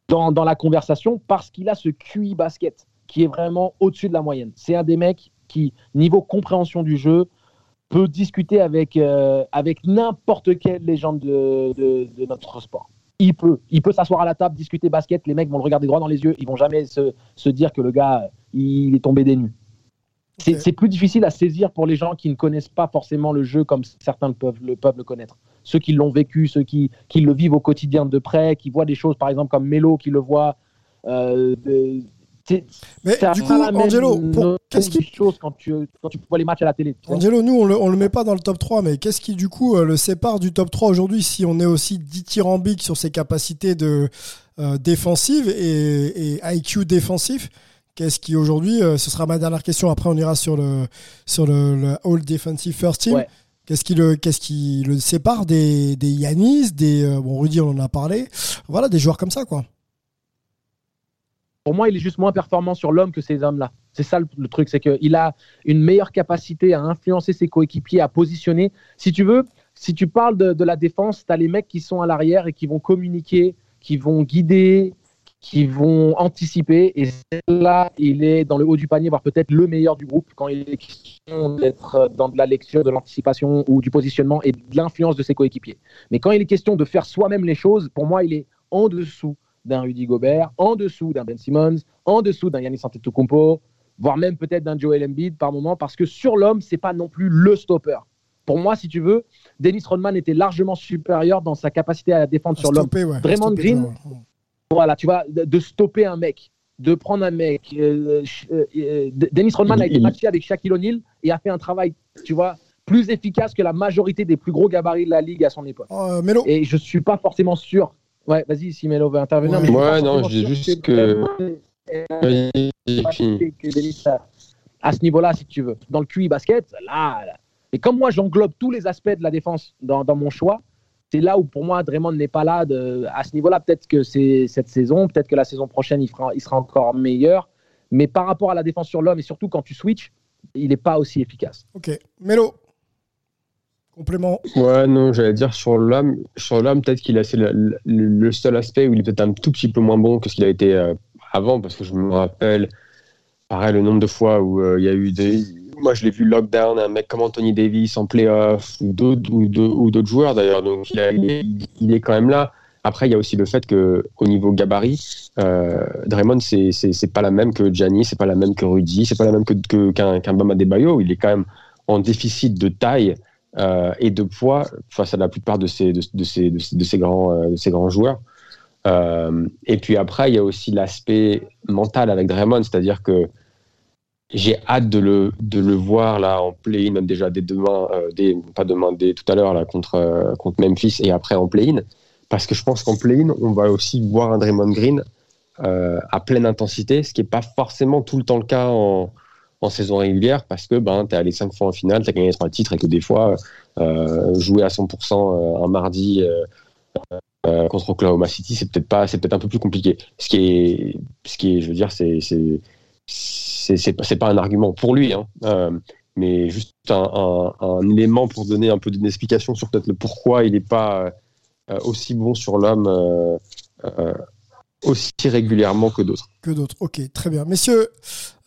dans la conversation parce qu'il a ce QI basket qui est vraiment au-dessus de la moyenne. C'est un des mecs qui, niveau compréhension du jeu, peut discuter avec, euh, avec n'importe quelle légende de, de, de, notre sport. Il peut. Il peut s'asseoir à la table, discuter basket, les mecs vont le regarder droit dans les yeux, ils vont jamais se, se dire que le gars, il est tombé des nues. C'est plus difficile à saisir pour les gens qui ne connaissent pas forcément le jeu comme certains le peuvent le, peuvent le connaître. Ceux qui l'ont vécu, ceux qui, qui, le vivent au quotidien de près, qui voient des choses, par exemple, comme Melo qui le voit. Euh, de, mais du coup, Angelo, qu'est-ce qui chose quand tu, quand tu vois les matchs à la télé Angelo, nous on le, on le met pas dans le top 3, mais qu'est-ce qui du coup euh, le sépare du top 3 aujourd'hui si on est aussi dithyrambique sur ses capacités de euh, défensives et, et, IQ défensif Qu'est-ce qui aujourd'hui, euh, ce sera ma dernière question. Après, on ira sur le sur le, le All Defensive First Team. Ouais. Qu'est-ce qui le qu'est-ce qui le sépare des des Yanis, des euh, bon Rudy, on en a parlé. Voilà, des joueurs comme ça, quoi. Pour moi, il est juste moins performant sur l'homme que ces hommes-là. C'est ça le, truc, c'est qu'il a une meilleure capacité à influencer ses coéquipiers, à positionner. Si tu veux, si tu parles de, de la défense, tu as les mecs qui sont à l'arrière et qui vont communiquer, qui vont guider, qui vont anticiper. Et là, il est dans le haut du panier, voire peut-être le meilleur du groupe quand il est question d'être dans de la lecture, de l'anticipation ou du positionnement et de l'influence de ses coéquipiers. Mais quand il est question de faire soi-même les choses, pour moi, il est en dessous d'un Rudy Gobert, en dessous d'un Ben Simmons, en dessous d'un Yannis Antetokounmpo, voire même peut-être d'un Joel Embiid par moment, parce que sur l'homme, c'est pas non plus le stopper. Pour moi, si tu veux, Dennis Rodman était largement supérieur dans sa capacité à défendre à sur l'homme. Ouais, Draymond Green, voilà, tu vois, de, de stopper un mec, de prendre un mec. Euh, euh, euh, Dennis Rodman a été matché avec Shaquille O'Neal et a fait un travail, tu vois, plus efficace que la majorité des plus gros gabarits de la ligue à son époque. Euh, Melo, Et je suis pas forcément sûr. Ouais, vas-y, si Melo veut intervenir. Ouais. mais Ouais, non, je dis juste que- Vas-y, pas fini. que- à ce niveau-là, si tu veux. Dans le QI basket, là, là. Et comme moi, j'englobe tous les aspects de la défense dans, dans mon choix, c'est là où pour moi, Draymond n'est pas là de, à ce niveau-là. Peut-être que c'est cette saison, peut-être que la saison prochaine, il, fera, il sera encore meilleur. Mais par rapport à la défense sur l'homme, et surtout quand tu switches, il n'est pas aussi efficace. ok. Melo, complément. Ouais, non, j'allais dire sur l'homme, sur l'homme, peut-être qu'il a le, seul aspect où il est peut-être un tout petit peu moins bon que ce qu'il a été euh, avant, parce que je me rappelle, pareil, le nombre de fois où euh, il y a eu des. Moi, je l'ai vu lockdown, un mec comme Anthony Davis en playoff, ou d'autres ou d'autres- ou d'autres joueurs d'ailleurs, donc il, est, quand même là. Après, il y a aussi le fait que au niveau gabarit, euh, Draymond, c'est c'est c'est pas la même que Gianni, c'est pas la même que Rudy, c'est pas la même que que- qu'un qu'un Bam Adebayo. Il est quand même en déficit de taille euh, et de poids face à la plupart de ces, de, ces, de, ces- grands, euh, de ces grands joueurs. Euh, et puis après, il y a aussi l'aspect mental avec Draymond, c'est-à-dire que j'ai hâte de le, de le voir là en play-in, déjà dès demain, dès, pas demain, dès tout à l'heure là contre, contre Memphis et après en play-in, parce que je pense qu'en play-in, on va aussi voir un Draymond Green à pleine intensité, ce qui n'est pas forcément tout le temps le cas en, en saison régulière parce que ben, tu es allé cinq fois en finale, tu as gagné trois titres et que des fois, euh, jouer à 100% euh, un mardi euh, contre Oklahoma City, c'est peut-être pas, c'est peut-être un peu plus compliqué. Ce qui est, ce qui est, je veux dire, c'est, c'est, pas, un argument pour lui, hein, mais juste un, un, élément pour donner un peu d'une explication sur peut-être le pourquoi il n'est pas aussi bon sur l'homme aussi régulièrement que d'autres. que d'autres. Ok, très bien. Messieurs,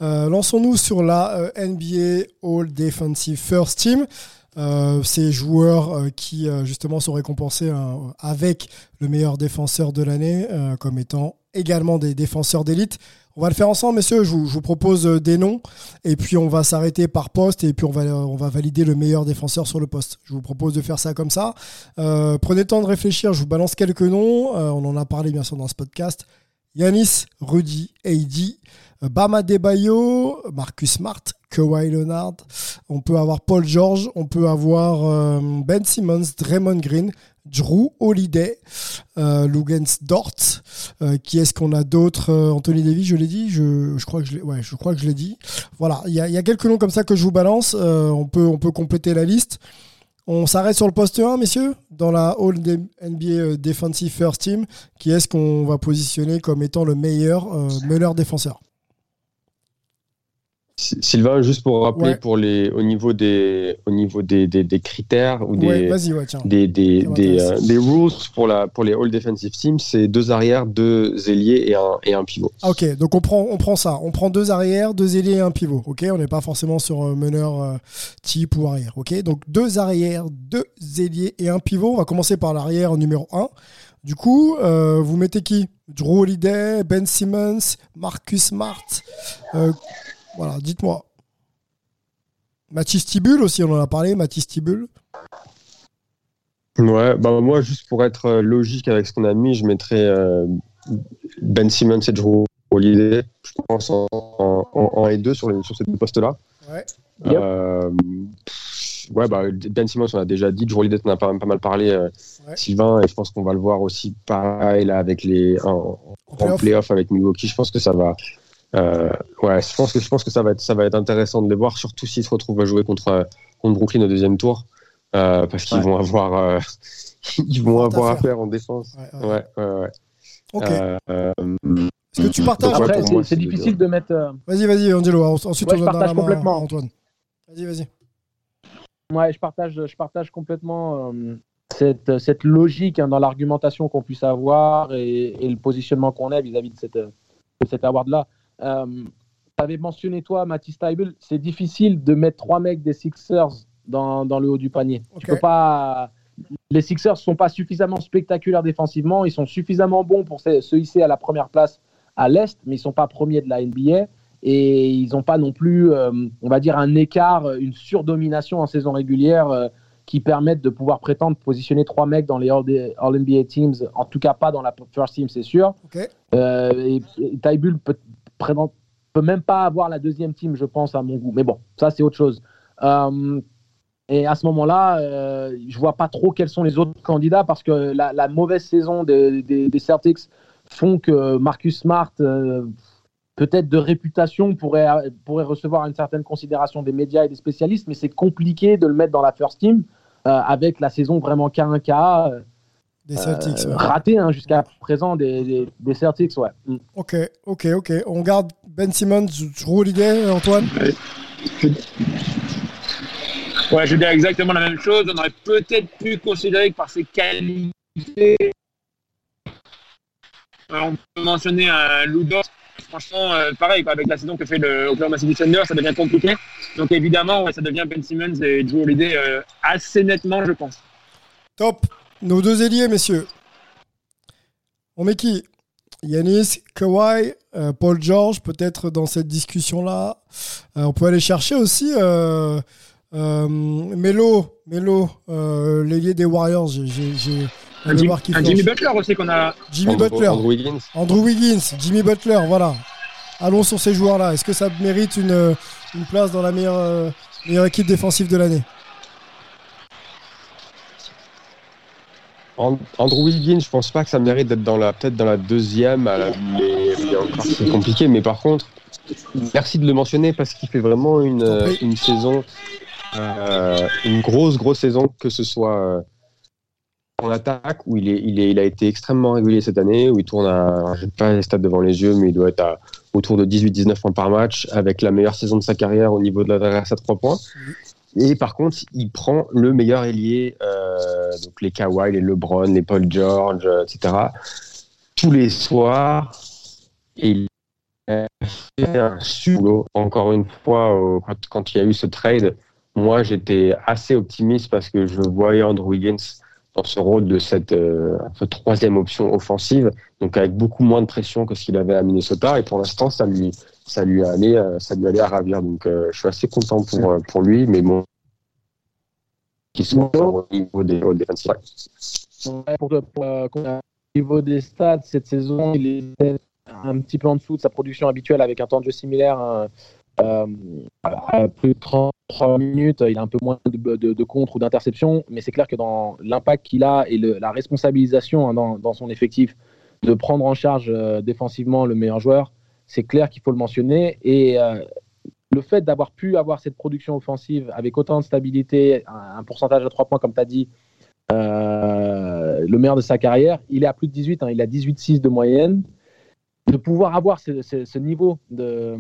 euh, lançons-nous sur la euh, NBA All Defensive First Team. Euh, ces joueurs qui justement sont récompensés euh, avec le meilleur défenseur de l'année comme étant également des défenseurs d'élite. On va le faire ensemble, messieurs. Je vous, propose euh, des noms et puis on va s'arrêter par poste et puis on va, on va valider le meilleur défenseur sur le poste. Je vous propose de faire ça comme ça. Euh, prenez le temps de réfléchir. Je vous balance quelques noms. Euh, on en a parlé bien sûr dans ce podcast. Yanis, Rudy, AD, Bama Debayo, Marcus Smart, Kawhi Leonard. On peut avoir Paul George, on peut avoir euh, Ben Simmons, Draymond Green, Drew Holiday, euh, Lugens Dort. Euh, qui est-ce qu'on a d'autres Euh, Anthony Davis, je l'ai dit. Je, crois que je l'ai. Dit. Voilà, il y a, quelques noms comme ça que je vous balance. On peut, on peut compléter la liste. On s'arrête sur le poste 1, messieurs, dans la All NBA Defensive First Team. Qui est-ce qu'on va positionner comme étant le meilleur meneur défenseur? Sylvain, juste pour rappeler, Ouais. pour les, au niveau des, au niveau des, des, des critères ou des, Ouais, ouais, des, des, euh, des rules pour, la, pour les All Defensive Teams, c'est deux arrières, deux ailiers et un, et un pivot. Ah, ok, donc on prend, on prend ça. On prend deux arrières, deux ailiers et un pivot. Ok, on n'est pas forcément sur un meneur euh, type ou arrière. Ok, donc deux arrières, deux ailiers et un pivot. On va commencer par l'arrière numéro 1. Du coup, euh, vous mettez qui? Drew Holiday, Ben Simmons, Marcus Smart. Euh, voilà, dites-moi. Mathis Tibul aussi, on en a parlé. Mathis Tibul. Ouais, bah moi, juste pour être euh, logique avec ce qu'on a mis, je mettrais euh, Ben Simmons et Drew Holiday, je pense, en, en, en 1 et 2 sur, les, sur ces deux postes-là. Ouais. Euh, pff, ouais, bah, Ben Simmons, on a déjà dit. Drew Holiday, on a pas, pas mal parlé, euh, Ouais. Sylvain, et je pense qu'on va le voir aussi pareil là, avec les, en, En playoff avec Milwaukee. Je pense que ça va. Euh, ouais, je pense que je pense que ça va être ça va être intéressant de les voir, surtout s'ils se retrouvent à jouer contre contre Brooklyn au deuxième tour, euh, parce qu'ils Ouais. vont avoir euh, ils vont avoir à faire. en défense. Ouais, ouais. Ouais, ouais, ouais. Ok. Euh, euh, Est-ce que tu partages Après, c'est difficile de mettre. euh, Vas-y, vas-y, Angelo. Ensuite, Ouais, on je partage la main complètement. Antoine. Vas-y, vas-y. Ouais, je partage, je partage complètement euh, cette, cette logique hein, dans l'argumentation qu'on puisse avoir et, et le positionnement qu'on a vis-à-vis de cette, de cet award-là. Euh, tu avais mentionné, toi, Mathis Taibel, c'est difficile de mettre trois mecs des Sixers dans, dans le haut du panier. Tu peux pas... Les Sixers sont pas suffisamment spectaculaires défensivement. Ils sont suffisamment bons pour se, se hisser à la première place à l'Est, mais ils sont pas premiers de la NBA. Et ils n'ont pas non plus, euh, on va dire, un écart, une surdomination en saison régulière euh, qui permettent de pouvoir prétendre positionner trois mecs dans les All-NBA Teams, en tout cas pas dans la First Team, c'est sûr. Euh, et, et Bull peut, peut même pas avoir la deuxième team, je pense, à mon goût. Mais bon, ça, c'est autre chose. Euh, et à ce moment-là, euh, je vois pas trop quels sont les autres candidats parce que la, mauvaise saison des Celtics font que Marcus Smart, euh, peut-être de réputation, pourrait, pourrait recevoir une certaine considération des médias et des spécialistes, mais c'est compliqué de le mettre dans la first team avec la saison vraiment K1K. Des Celtics. Raté hein, jusqu'à présent des, des, Celtics, ouais. Mm. Ok, ok, ok. On garde Ben Simmons, Drew l'idée, Antoine Ouais, je veux dire exactement la même chose. On aurait peut-être pu considérer que par ses qualités, euh, on peut mentionner un Ludo. Franchement, euh, pareil, avec la saison que fait le Oklahoma City Thunder, ça devient compliqué. Donc évidemment, ça devient Ben Simmons et Drew Holiday euh, assez nettement, je pense. Top. Nos deux ailiers, messieurs. On met qui? Yanis, Kawhi, euh, Paul George, peut-être dans cette discussion-là. Euh, on peut aller chercher aussi euh, Melo, Melo l'ailier des Warriors. J'ai un Jimmy Butler aussi qu'on a. Jimmy Butler. Andrew Wiggins. Andrew Wiggins, Jimmy Butler, voilà. Allons sur ces joueurs-là. Est-ce que ça mérite une, une place dans la meilleure, meilleure équipe défensive de l'année? Andrew Wiggins, je pense pas que ça mérite d'être dans la peut-être dans la deuxième, mais c'est compliqué. Mais par contre, merci de le mentionner parce qu'il fait vraiment une, une saison, euh, une grosse grosse saison, que ce soit euh, en attaque où il est, il est, il a été extrêmement régulier cette année, où il tourne à, j'ai pas les stats devant les yeux, mais il doit être à autour de 18-19 points par match, avec la meilleure saison de sa carrière au niveau de l'adresse à 3 points. Et par contre, il prend le meilleur ailier, euh, donc les Kawhi, les LeBron, les Paul George, etc. Tous les soirs, il a fait un super Encore une fois, quand, il y a eu ce trade, moi j'étais assez optimiste parce que je voyais Andrew Wiggins dans ce rôle de cette euh, troisième option offensive, donc avec beaucoup moins de pression que ce qu'il avait à Minnesota. Et pour l'instant, ça lui, ça lui allait, euh, ça lui allait à ravir. Donc, euh, je suis assez content pour euh, pour lui, mais bon, qui sont au niveau des défensifs. Pour, au niveau des stats, cette saison, il est un petit peu en dessous de sa production habituelle avec un temps de jeu similaire. Hein. Euh, à plus de 33 minutes, il a un peu moins de, contre ou d'interception, mais c'est clair que dans l'impact qu'il a et la responsabilisation hein, dans, son effectif de prendre en charge euh, défensivement le meilleur joueur, c'est clair qu'il faut le mentionner. Et euh, le fait d'avoir pu avoir cette production offensive avec autant de stabilité, un, pourcentage à 3 points, comme tu as dit, le meilleur de sa carrière, il est à plus de 18, hein, il a 18-6 de moyenne. De pouvoir avoir ce, niveau de,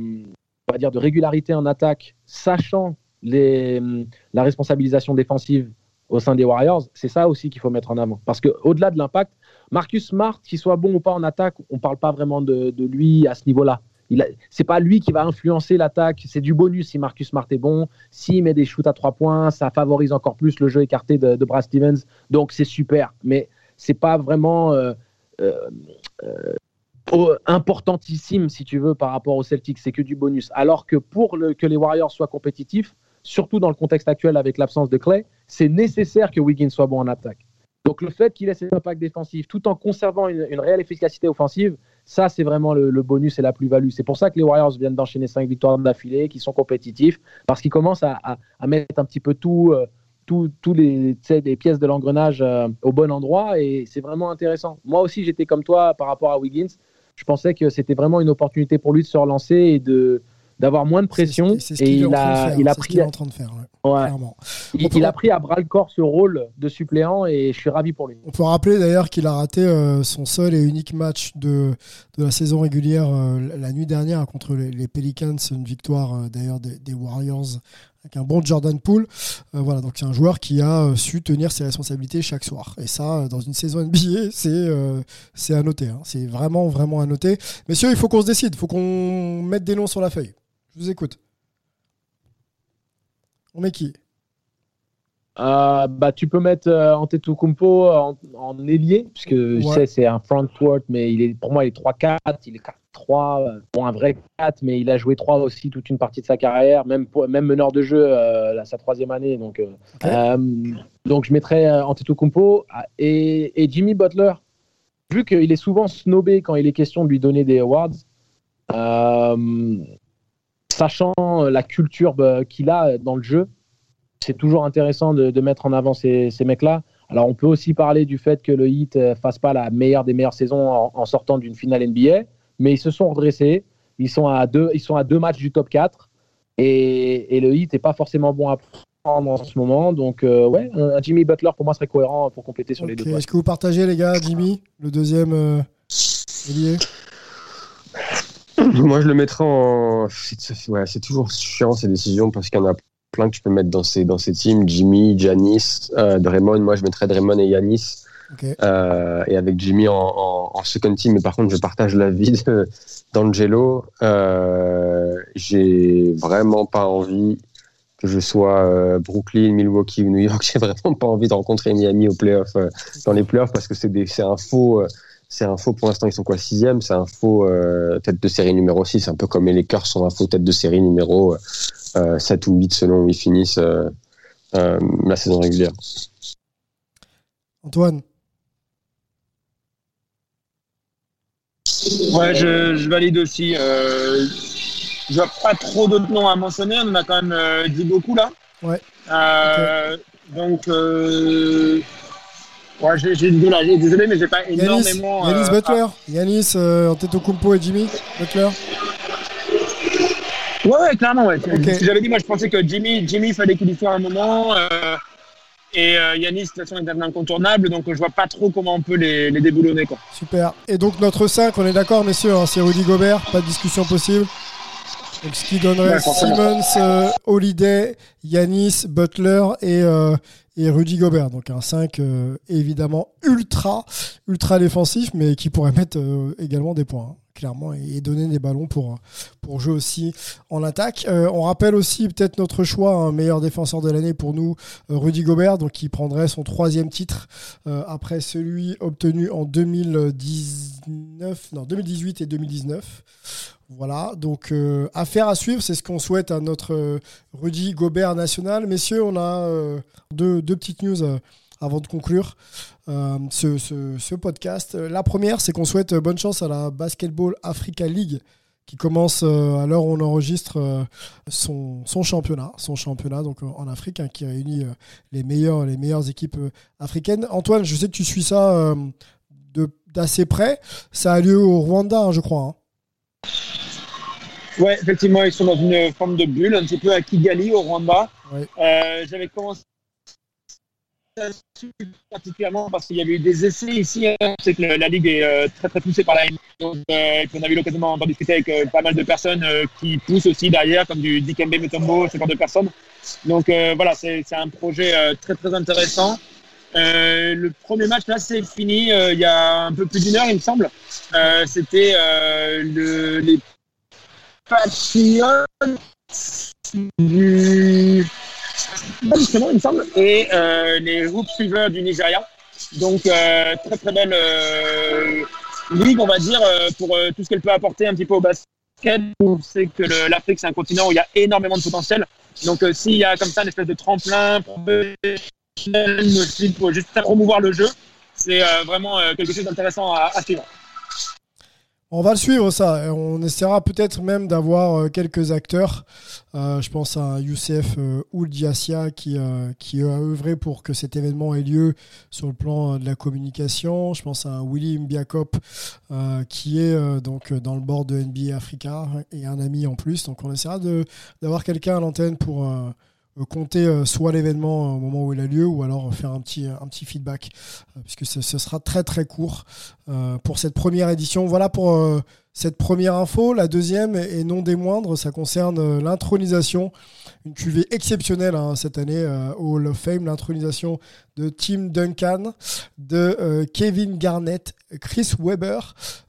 on va dire, de régularité en attaque, sachant la responsabilisation défensive au sein des Warriors, c'est ça aussi qu'il faut mettre en avant. Parce qu'au-delà de l'impact, Marcus Smart, qu'il soit bon ou pas en attaque, on ne parle pas vraiment de, lui à ce niveau-là. C'est pas lui qui va influencer l'attaque, c'est du bonus si Marcus Smart est bon. S'il met des shoots à trois points, ça favorise encore plus le jeu écarté de, de Brad Stevens. Donc c'est super. Mais c'est pas vraiment euh, euh, euh importantissime, si tu veux, par rapport aux Celtics. C'est que du bonus. Alors que pour que les Warriors soient compétitifs, surtout dans le contexte actuel avec l'absence de Clay, c'est nécessaire que Wiggins soit bon en attaque. Donc le fait qu'il ait cet impact défensif tout en conservant une, réelle efficacité offensive, ça c'est vraiment le, bonus et la plus-value. C'est pour ça que les Warriors viennent d'enchaîner cinq victoires d'affilée, qui sont compétitifs, parce qu'ils commencent à, mettre un petit peu tout, euh, les, pièces de l'engrenage euh, au bon endroit et c'est vraiment intéressant. Moi aussi j'étais comme toi par rapport à Wiggins je pensais que c'était vraiment une opportunité pour lui de se relancer et de d'avoir moins de pression. et il, a, il a pris. en train de faire. Il, a pris à bras le corps ce rôle de suppléant et je suis ravi pour lui. On peut rappeler d'ailleurs qu'il a raté euh, son seul et unique match de, de la saison régulière euh, la nuit dernière contre les, Pelicans, une victoire euh, d'ailleurs des, des, Warriors avec un bon Jordan Poole. Euh, voilà, donc c'est un joueur qui a euh, su tenir ses responsabilités chaque soir. Et ça, euh, dans une saison NBA, c'est c'est à noter. Hein. C'est vraiment, vraiment à noter. Messieurs, il faut qu'on se décide. Il faut qu'on mette des noms sur la feuille. Je vous écoute. On met qui? Bah, tu peux mettre Antetokounmpo en, en ailier, puisque je sais c'est un front court, mais il est, pour moi il est 3-4, il est 3, bon, un vrai 4, mais il a joué 3 aussi toute une partie de sa carrière, même, même meneur de jeu euh, sa troisième année. Donc, euh, donc je mettrais Antetokounmpo et, et Jimmy Butler, vu qu'il est souvent snobé quand il est question de lui donner des awards, sachant la culture bah, qu'il a dans le jeu, c'est toujours intéressant de, mettre en avant ces, ces mecs-là. Alors, on peut aussi parler du fait que le Heat euh, fasse pas la meilleure des meilleures saisons en, sortant d'une finale NBA, mais ils se sont redressés. Ils sont à deux, ils sont à deux matchs du top 4 et, le Heat n'est pas forcément bon à prendre en ce moment. Donc, euh, ouais, un Jimmy Butler pour moi serait cohérent pour compléter sur les deux. Est-ce que vous partagez, les gars, Jimmy, le deuxième euh, Moi, je le mettrais en. C'est toujours chiant ces décisions parce qu'il y en a plein que tu peux mettre dans ces, dans ces teams. Jimmy, Janis, euh, Draymond. Moi, je mettrais Draymond et Yanis. Euh, et avec Jimmy en, en, second team. Mais par contre, je partage l'avis d'Angelo. Euh, J'ai vraiment pas envie que je sois euh, Brooklyn, Milwaukee ou New York. J'ai vraiment pas envie de rencontrer Miami au playoff, dans les playoffs parce que c'est un faux. c'est un faux, pour l'instant, ils sont quoi, sixième? C'est un faux tête de série numéro 6. C'est un peu comme les Lakers sont un faux tête de série numéro 7 euh, ou 8 selon où ils finissent euh, la saison régulière. Antoine Ouais, je, valide aussi. Euh, je vois pas trop d'autres noms à mentionner. On en a quand même dit beaucoup là. Ouais. Donc, ouais, j'ai désolé, mais j'ai pas énormément. Yanis Butler, Yanis Antetokounmpo et Jimmy Butler. Ouais, clairement, ouais. J'avais dit, moi, je pensais que Jimmy, Jimmy fallait qu'il y soit un moment. Et euh, Yanis, de toute façon, est un incontournable, donc je vois pas trop comment on peut les, les déboulonner. Quoi. Super. Et donc, notre 5, on est d'accord, messieurs, hein, c'est Rudy Gobert, pas de discussion possible. Donc, ce qui donnerait Simmons, euh, Holiday, Yanis, Butler et, euh, et Rudy Gobert. Donc un 5 évidemment ultra, ultra défensif, mais qui pourrait mettre également des points. Hein clairement, et donner des ballons pour, pour jouer aussi en attaque. Euh, on rappelle aussi peut-être notre choix, un meilleur défenseur de l'année pour nous, euh, Rudy Gobert, donc qui prendrait son troisième titre euh, après celui obtenu en 2019, non, 2018 et 2019. Voilà, donc affaire à suivre, c'est ce qu'on souhaite à notre Rudy Gobert national. Messieurs, on a deux, deux, petites news avant de conclure. Euh, ce, podcast. La première, c'est qu'on souhaite bonne chance à la Basketball Africa League qui commence euh, à l'heure où on enregistre euh, son, championnat, son championnat donc en Afrique, hein, qui réunit les meilleures, les meilleures équipes africaines. Antoine, je sais que tu suis ça d'assez près. Ça a lieu au Rwanda, hein, je crois. Hein. Ouais, effectivement, ils sont dans une forme de bulle, un petit peu à Kigali, au Rwanda. J'avais commencé particulièrement parce qu'il y avait eu des essais ici. Hein. C'est que la ligue est euh, très très poussée par la donc, euh, qu'on a eu l'occasion d'en discuter avec euh, pas mal de personnes qui poussent aussi derrière, comme du Dikembe Mutombo, ce genre de personnes. Donc voilà, c'est un projet très très intéressant. le premier match là c'est fini il y a un peu plus d'une heure il me semble. C'était le, les Patriots du justement, il me semble, et euh, les Hoop Suiveurs du Nigeria. Donc, euh, très très belle euh, ligue, on va dire, pour tout ce qu'elle peut apporter un petit peu au basket. On sait que l'Afrique, c'est un continent où il y a énormément de potentiel. Donc, s'il y a comme ça une espèce de tremplin pour juste promouvoir le jeu, c'est vraiment quelque chose d'intéressant à, à suivre. On va le suivre ça. On essaiera peut-être même d'avoir euh, quelques acteurs. Euh, je pense à Youssef euh, Ouldiassia qui, qui a œuvré pour que cet événement ait lieu sur le plan de la communication. Je pense à Willy Mbiakop qui est donc dans le bord de NBA Africa et un ami en plus. Donc on essaiera d'avoir quelqu'un à l'antenne pour compter euh, soit l'événement euh, au moment où il a lieu ou alors faire un petit, un petit feedback puisque ce, sera très très court pour cette première édition. Voilà pour cette première info. La deuxième, et non des moindres, ça concerne l'intronisation, une cuvée exceptionnelle hein, cette année au Hall of Fame, l'intronisation de Tim Duncan, de Kevin Garnett, Chris Webber,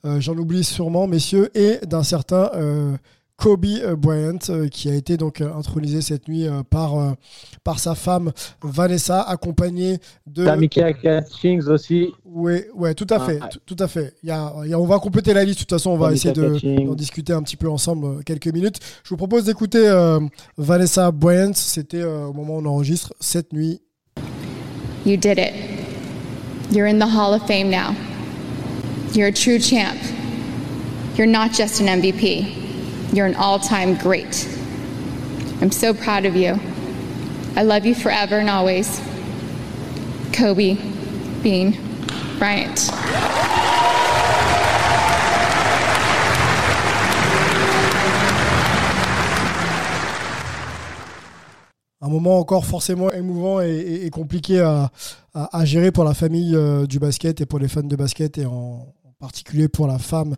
j'en oublie sûrement messieurs, et d'un certain Kobe Bryant, qui a été donc intronisé cette nuit par, par sa femme Vanessa, accompagnée de. Tamika Catchings aussi. Oui, ouais, tout à fait, ah, tout, à fait. Il y a, on va compléter la liste. De toute façon, on va essayer d'en discuter un petit peu ensemble quelques minutes. Je vous propose d'écouter Vanessa Bryant. C'était au moment où on enregistre cette nuit. You did it. You're in the Hall of Fame now. You're a true champ. You're not just an MVP, you're an all time great. I'm so proud of you. I love you forever and always. Kobe Bean Bryant. un moment encore forcément émouvant et, compliqué à, gérer pour la famille euh, du basket et pour les fans de basket et en, particulier pour la femme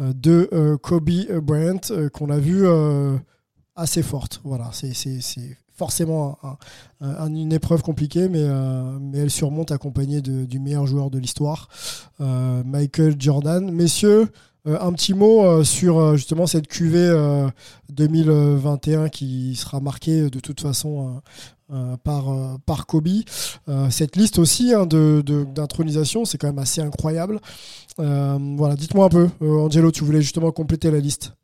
euh, de euh, Kobe Bryant qu'on a vu assez forte. Voilà, c'est forcément une épreuve compliquée, mais, mais elle surmonte accompagnée du meilleur joueur de l'histoire, Michael Jordan. Messieurs, euh, un petit mot euh, sur euh, justement cette QV 2021 qui sera marquée de toute façon par, par Kobe. cette liste aussi hein, d'intronisation, c'est quand même assez incroyable. voilà, dites-moi un peu, Angelo, tu voulais justement compléter la liste.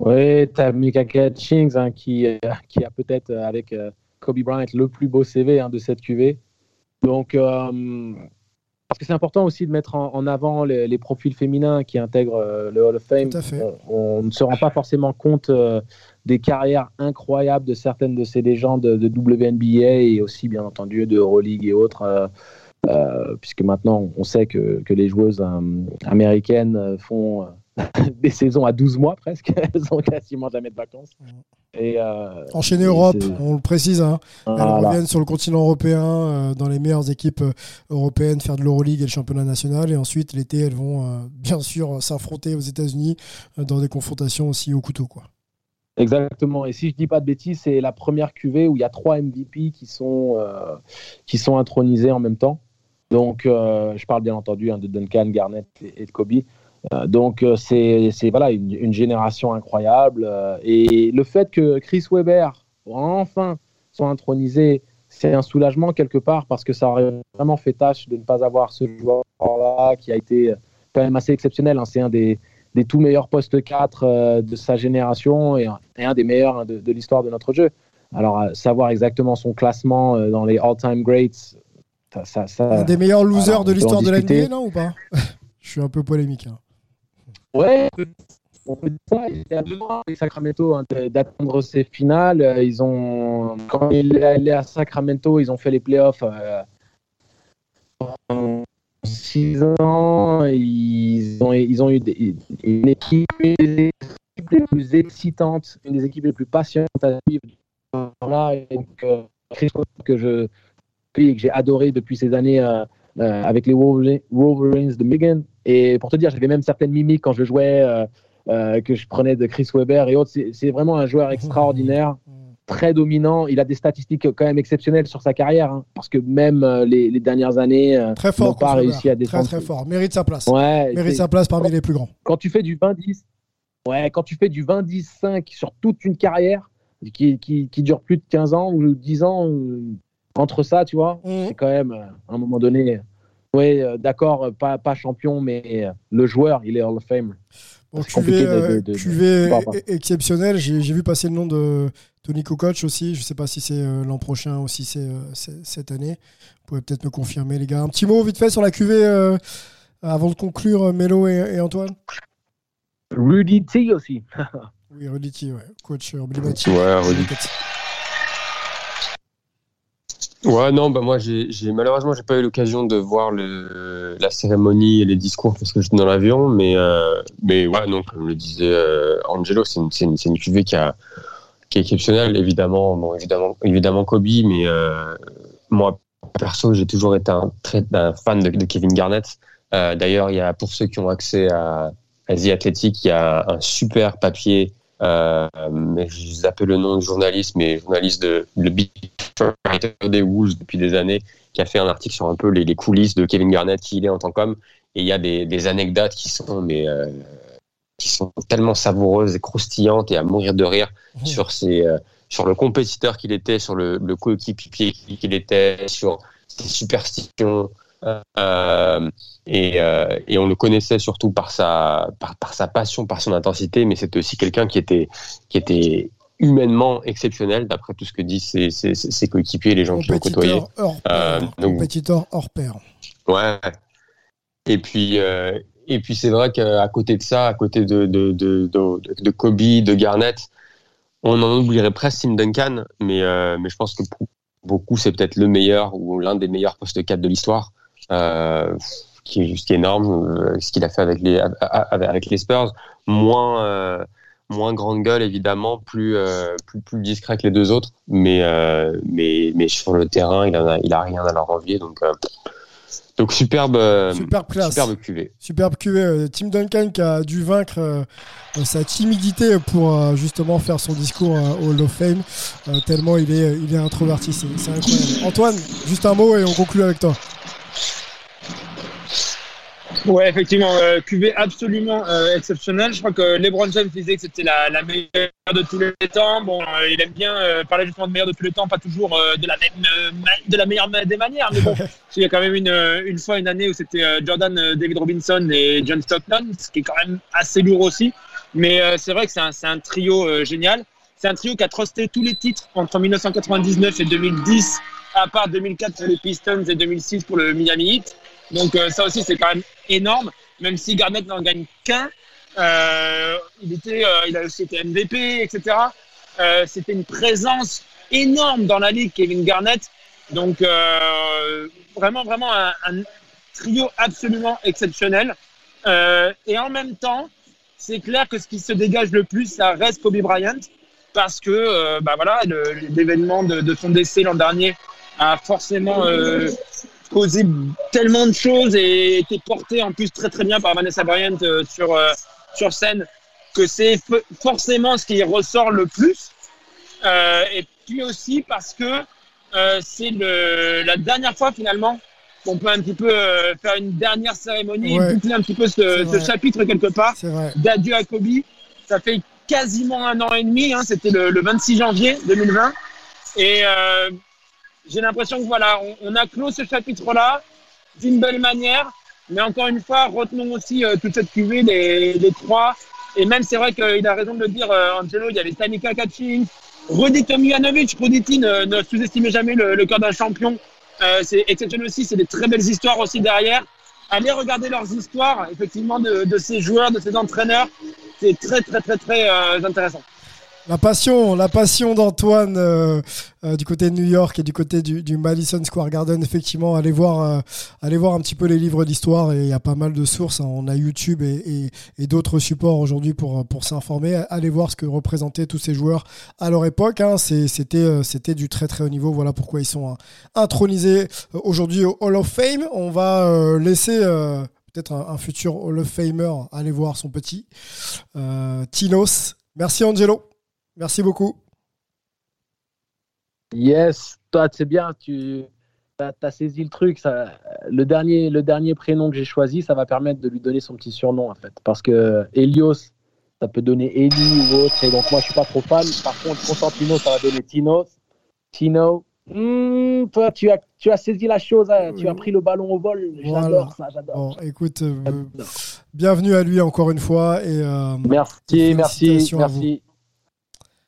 Oui, tu as Mika Catchings hein, qui, qui a peut-être avec Kobe Bryant le plus beau CV hein, de cette QV. Donc, parce que c'est important aussi de mettre en, avant les, profils féminins qui intègrent euh, le Hall of Fame. On, ne se rend pas forcément compte euh, des carrières incroyables de certaines de ces légendes de, WNBA et aussi, bien entendu, de Euroleague et autres. Euh, puisque maintenant, on sait que, que les joueuses américaines font des saisons à 12 mois presque. Elles ont quasiment jamais de vacances. Et euh, Enchaîner Europe, on le précise. Hein. Elles reviennent sur le continent européen, euh, dans les meilleures équipes euh, européennes, faire de l'Euroleague et le championnat national. Et ensuite, l'été, elles vont bien sûr s'affronter aux États-Unis dans des confrontations aussi au couteau. Quoi. Exactement. Et si je dis pas de bêtises, c'est la première QV où il y a trois MVP qui sont, qui sont intronisés en même temps. Donc, je parle bien entendu hein, de Duncan, Garnett et de Kobe. Euh, donc euh, c'est voilà une, génération incroyable euh, et le fait que Chris Weber enfin soit intronisé c'est un soulagement quelque part parce que ça aurait vraiment fait tâche de ne pas avoir ce joueur-là qui a été quand même assez exceptionnel. Hein. C'est un des, des, tout meilleurs postes 4 de sa génération et un, des meilleurs hein, de, l'histoire de notre jeu. Alors, savoir exactement son classement dans les all-time greats, ça, ça, Un des meilleurs losers de l'histoire de l'NBA, non ou pas? Je suis un peu polémique. Hein. Ouais, on peut dire ça. Il est Sacramento hein, d'attendre ces finales. Euh, ils ont, quand il est allé à Sacramento, ils ont fait les playoffs euh, en six ans. Ils ont, ils ont eu une équipe, une des équipes les plus excitantes, une des équipes les plus patientes à suivre. Là, euh, que je que j'ai adoré depuis ces années avec les Wolverines de Michigan. Et pour te dire, j'avais même certaines mimiques quand je jouais euh, euh, que je prenais de Chris Weber et autres. C'est vraiment un joueur extraordinaire, très dominant. Il a des statistiques quand même exceptionnelles sur sa carrière, hein, parce que même euh, les, dernières années, très fort, pas réussi à défendre. Très très fort, mérite sa place. Ouais, mérite sa place parmi les plus grands. Quand tu fais du 20-10, ouais, quand tu fais du 20-10-5 sur toute une carrière qui, qui, qui, dure plus de 15 ans ou 10 ans, entre ça, tu vois, mmh. c'est quand même à un moment donné oui, euh, d'accord, euh, pas, pas champion, mais euh, le joueur, il est Hall of Fame. Bon, QV, exceptionnel. J'ai vu passer le nom de Tony Kukoc aussi. Je ne sais pas si c'est l'an prochain ou si c'est cette année. Vous pouvez peut-être me confirmer, les gars. Un petit mot vite fait sur la QV avant de conclure, Mélo et, Antoine. Rudy T aussi. oui, Rudy T, ouais. coach emblématique. Ouais, Rudy T. Ouais, non, bah moi, j'ai, malheureusement, j'ai pas eu l'occasion de voir la cérémonie et les discours parce que j'étais dans l'avion, mais, euh, mais ouais, non, comme le disait euh, Angelo, c'est une, c'est une, une cuvée qui, est exceptionnelle, évidemment, bon, évidemment, évidemment Kobe, mais euh, moi, perso, j'ai toujours été un, un fan de, Kevin Garnett. Euh, d'ailleurs, pour ceux qui ont accès à, à The Athletic, il y a un super papier euh, je zappe le nom du journaliste, mais journaliste de le Big des Wolves depuis des années, qui a fait un article sur un peu les, coulisses de Kevin Garnett, qui il est en tant qu'homme. Et il y a des, anecdotes qui sont mais, euh, qui sont tellement savoureuses et croustillantes et à mourir de rire Mmh. sur ses, euh, sur le compétiteur qu'il était, sur le, le coéquipier qu'il était, sur ses superstitions. Euh, et, euh, et on le connaissait surtout par sa, par, par sa passion, par son intensité, mais c'était aussi quelqu'un qui était, qui était humainement exceptionnel, d'après tout ce que disent ses, ses, ses coéquipiers et les gens qui l'ont côtoyé. Hors Euh, donc- Compétiteur hors pair. Ouais. Et puis, euh, et puis c'est vrai qu'à côté de ça, à côté de, de, de, de, Kobe, de Garnett, on en oublierait presque Tim Duncan, mais, mais je pense que pour beaucoup, c'est peut-être le meilleur ou l'un des meilleurs postes 4 de l'histoire, qui est juste énorme, euh, ce qu'il a fait avec les, avec les Spurs. Moins, euh, moins grande gueule, évidemment, plus, euh, plus, plus discret que les deux autres, mais, euh, mais, mais sur le terrain, il, en a, il a rien à leur envier. Donc, euh, donc superbe, euh, Superbe classe. superbe cuvée. Superbe QV. euh, Tim Duncan qui a dû vaincre euh, euh, sa timidité pour euh, justement faire son discours euh, au Hall of Fame, euh, tellement il est, il est introverti. C'est c'est incroyable. Antoine, juste un mot et on conclut avec toi. Ouais, effectivement, euh, QV absolument euh, exceptionnel. Je crois que LeBron James disait que c'était la, la meilleure de tous les temps. Bon, euh, il aime bien euh, parler justement de meilleure de tous les temps, pas toujours euh, de la même, de la meilleure des manières, mais bon, il y a quand même une, une fois une année où c'était Jordan, David Robinson et John Stockton, ce qui est quand même assez lourd aussi. Mais c'est vrai que c'est un, c'est un trio génial. C'est un trio qui a trusté tous les titres entre 1999 et 2010, à part 2004 pour les Pistons et 2006 pour le Miami Heat. Donc euh, ça aussi c'est quand même énorme, même si Garnett n'en gagne qu'un. Euh, il était, euh, il a aussi été MVP, etc. Euh, C'était une présence énorme dans la ligue, Kevin Garnett. Donc euh, vraiment, vraiment un, trio absolument exceptionnel. Euh, et en même temps, c'est clair que ce qui se dégage le plus, ça reste Kobe Bryant, parce que bah voilà, l'événement de, de son décès l'an dernier a forcément causé tellement de choses et été porté en plus très très bien par Vanessa Bryant euh, sur, euh, sur scène que c'est forcément ce qui ressort le plus. Euh, et puis aussi parce que euh, c'est le- la dernière fois finalement qu'on peut un petit peu euh, faire une dernière cérémonie Ouais. et boucler un petit peu ce, ce chapitre quelque part d'adieu à Kobe. Ça fait quasiment un an et demi, hein, c'était le, le 26 janvier 2020. Et euh, j'ai l'impression que voilà, on, on a clos ce chapitre-là d'une belle manière. Mais encore une fois, retenons aussi euh, toute cette cuvée, les, les trois. Et même, c'est vrai qu'il a raison de le dire, euh, Angelo, il y avait Stanika Kacin, Rudy Tomjanovic. Rudy ne, ne sous-estimez jamais le, le cœur d'un champion. Euh, c'est exceptionnel aussi, c'est des très belles histoires aussi derrière. Allez regarder leurs histoires, effectivement, de, de ces joueurs, de ces entraîneurs. C'est très, très, très, très euh, intéressant. La passion, la passion d'Antoine euh, euh, du côté de New York et du côté du, du Madison Square Garden, effectivement, allez voir, euh, allez voir un petit peu les livres d'histoire et il y a pas mal de sources. hein. On a YouTube et, et- et d'autres supports aujourd'hui pour, pour s'informer. Allez voir ce que représentaient tous ces joueurs à leur époque. hein. Euh, c'était du très très haut niveau. Voilà pourquoi ils sont hein, intronisés euh, aujourd'hui au Hall of Fame. On va euh, laisser euh, peut-être un, un futur Hall of Famer aller voir son petit euh, Tinos. Merci Angelo. Merci beaucoup. Yes, toi, c'est bien, tu as, saisi le truc. Ça, le, dernier, le dernier prénom que j'ai choisi, ça va permettre de lui donner son petit surnom, en fait. Parce que Helios, ça peut donner Eli ou autre. Et donc, moi, je suis pas trop fan. Par contre, Constantino, ça va donner Tinos. Tino, hmm, toi, tu as, tu as saisi la chose. hein. Tu as pris le ballon au vol. Voilà. J'adore ça, j'adore. Bon, écoute, euh, bienvenue à lui encore une fois. Et, euh, Merci, merci, merci.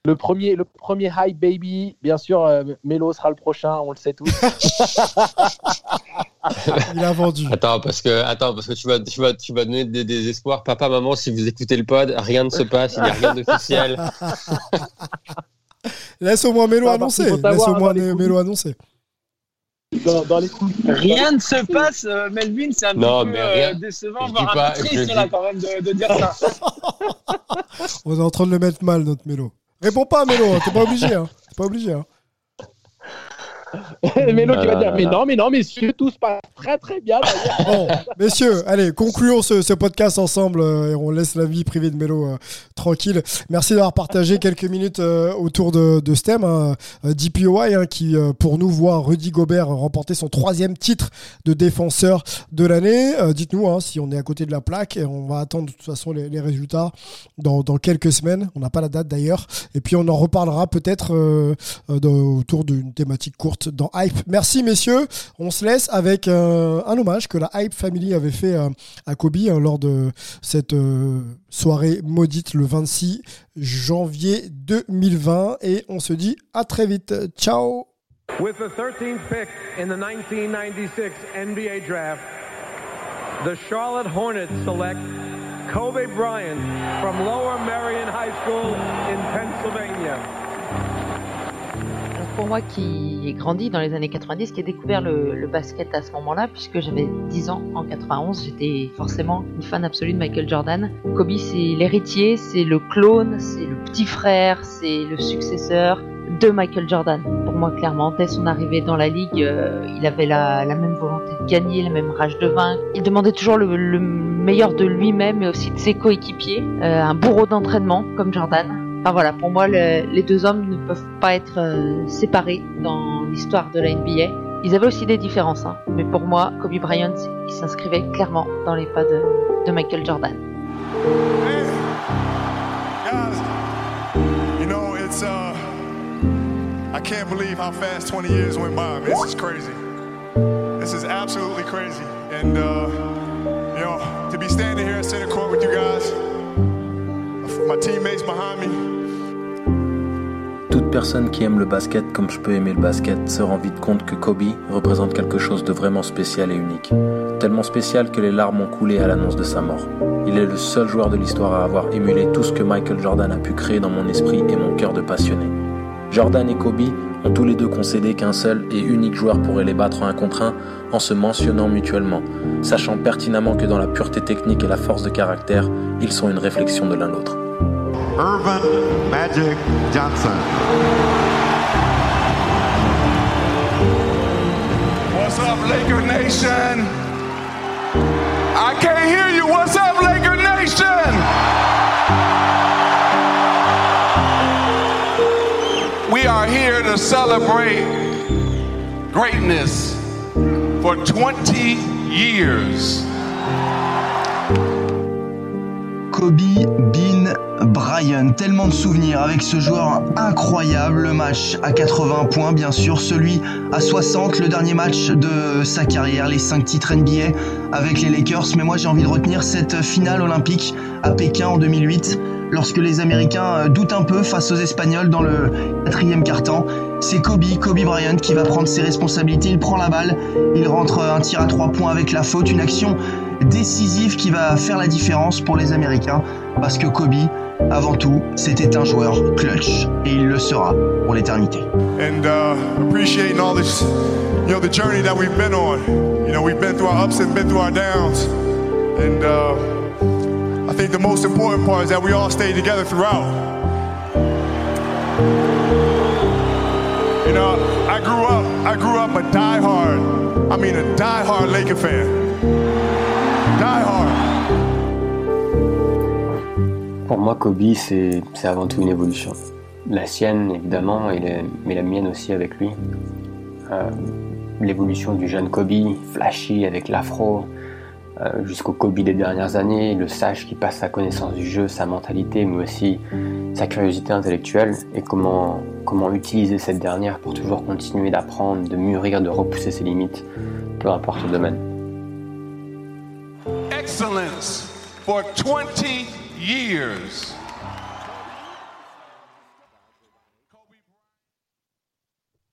Le premier, le premier Hi Baby, bien sûr, euh, Melo sera le prochain, on le sait tous. Il a vendu. Attends, parce que, attends, parce que tu vas, tu vas, tu vas donner des, des espoirs. Papa, maman, si vous écoutez le pod, rien ne se passe, il n'y a rien d'officiel. Laisse au moins Mélo annoncer. Laisse au moins dans les Mélo annoncer. Dans, dans les coups. Rien ne se passe, euh, Melvin, c'est un Non, peu euh, décevant, Je voire un pas- peu triste dis- là quand même de, de dire ça. On est en train de le mettre mal, notre Mélo. Réponds pas, Mélo. hein, T'es pas obligé. Hein. T'es pas obligé. Hein. Mélo qui Ah va dire mais non, mais non, messieurs, tout se passe très très bien. Bon, messieurs, allez, concluons ce, ce podcast ensemble euh, et on laisse la vie privée de Mélo euh, tranquille. Merci d'avoir partagé quelques minutes euh, autour de, de ce thème. hein. DPOI hein, qui, euh, pour nous, voit Rudy Gobert remporter son troisième titre de défenseur de l'année. Euh, Dites-nous hein, si on est à côté de la plaque et on va attendre de toute façon les, les résultats dans, dans quelques semaines. On n'a pas la date d'ailleurs. Et puis on en reparlera peut-être autour d'une thématique courte dans Hype. Merci messieurs. On se laisse avec euh, un hommage que la Hype Family avait fait euh, à Kobe hein, lors de cette euh, soirée maudite le 26 janvier 2020. Et on se dit à très vite. Ciao With the 13th pick in the 1996 NBA draft, the Charlotte Hornets select Kobe Bryant from Lower Merion High School in Pennsylvania. Pour moi qui ai grandi dans les années 90, qui ai découvert le, basket à ce moment-là, puisque j'avais 10 ans en 91, j'étais forcément une fan absolue de Michael Jordan. Kobe, c'est l'héritier, c'est le clone, c'est le petit frère, c'est le successeur de Michael Jordan. Pour moi, clairement, dès son arrivée dans la ligue, euh, il avait la, même volonté de gagner, la même rage de vaincre. Il demandait toujours le, le meilleur de lui-même, mais aussi de ses coéquipiers. Euh, un bourreau d'entraînement comme Jordan. Enfin voilà, pour moi, le- les deux hommes ne peuvent pas être euh, séparés dans l'histoire de la NBA. Ils avaient aussi des différences, hein, mais pour moi, Kobe Bryant, il s'inscrivait clairement dans les pas de, de Michael Jordan. Guys, you know, it's, uh, I can't believe how fast 20 years went by. This is crazy. This is absolutely crazy. And, uh, you know, to be standing here at center court with you guys, Toute personne qui aime le basket comme je peux aimer le basket se rend vite compte que Kobe représente quelque chose de vraiment spécial et unique. Tellement spécial que les larmes ont coulé à l'annonce de sa mort. Il est le seul joueur de l'histoire à avoir émulé tout ce que Michael Jordan a pu créer dans mon esprit et mon cœur de passionné. Jordan et Kobe ont tous les deux concédé qu'un seul et unique joueur pourrait les battre en un contre un en se mentionnant mutuellement, sachant pertinemment que dans la pureté technique et la force de caractère, ils sont une réflexion de l'un l'autre. Irvin Magic Johnson. What's up, Laker Nation? I can't hear you. What's up, Laker Nation? We are here to celebrate greatness for 20 years. Kobe Bean Bryant. Tellement de souvenirs avec ce joueur incroyable. Le match à 80 points, bien sûr. Celui à 60, le dernier match de sa carrière. Les 5 titres NBA avec les Lakers. Mais moi, j'ai envie de retenir cette finale olympique à Pékin en 2008. Lorsque les Américains doutent un peu face aux Espagnols dans le quatrième quart-temps, c'est Kobe, Kobe Bryant qui va prendre ses responsabilités. Il prend la balle, il rentre un tir à 3 points avec la faute, une action décisive qui va faire la différence pour les Américains parce que Kobe, avant tout, c'était un joueur clutch et il le sera pour l'éternité. ups downs, I think the most important part is that we all stayed together throughout. You know, I grew up, I grew up a diehard, I mean a diehard Laker fan. Diehard. Pour moi, Kobe, c'est avant tout une évolution. La sienne, évidemment, et la- mais la mienne aussi avec lui. Euh, L'évolution du jeune Kobe, flashy avec l'afro, euh, jusqu'au Kobe des dernières années, le sage qui passe sa connaissance du jeu, sa mentalité, mais aussi sa curiosité intellectuelle, et comment, comment utiliser cette dernière pour toujours continuer d'apprendre, de mûrir, de repousser ses limites, peu importe le domaine. Excellence for 20 years.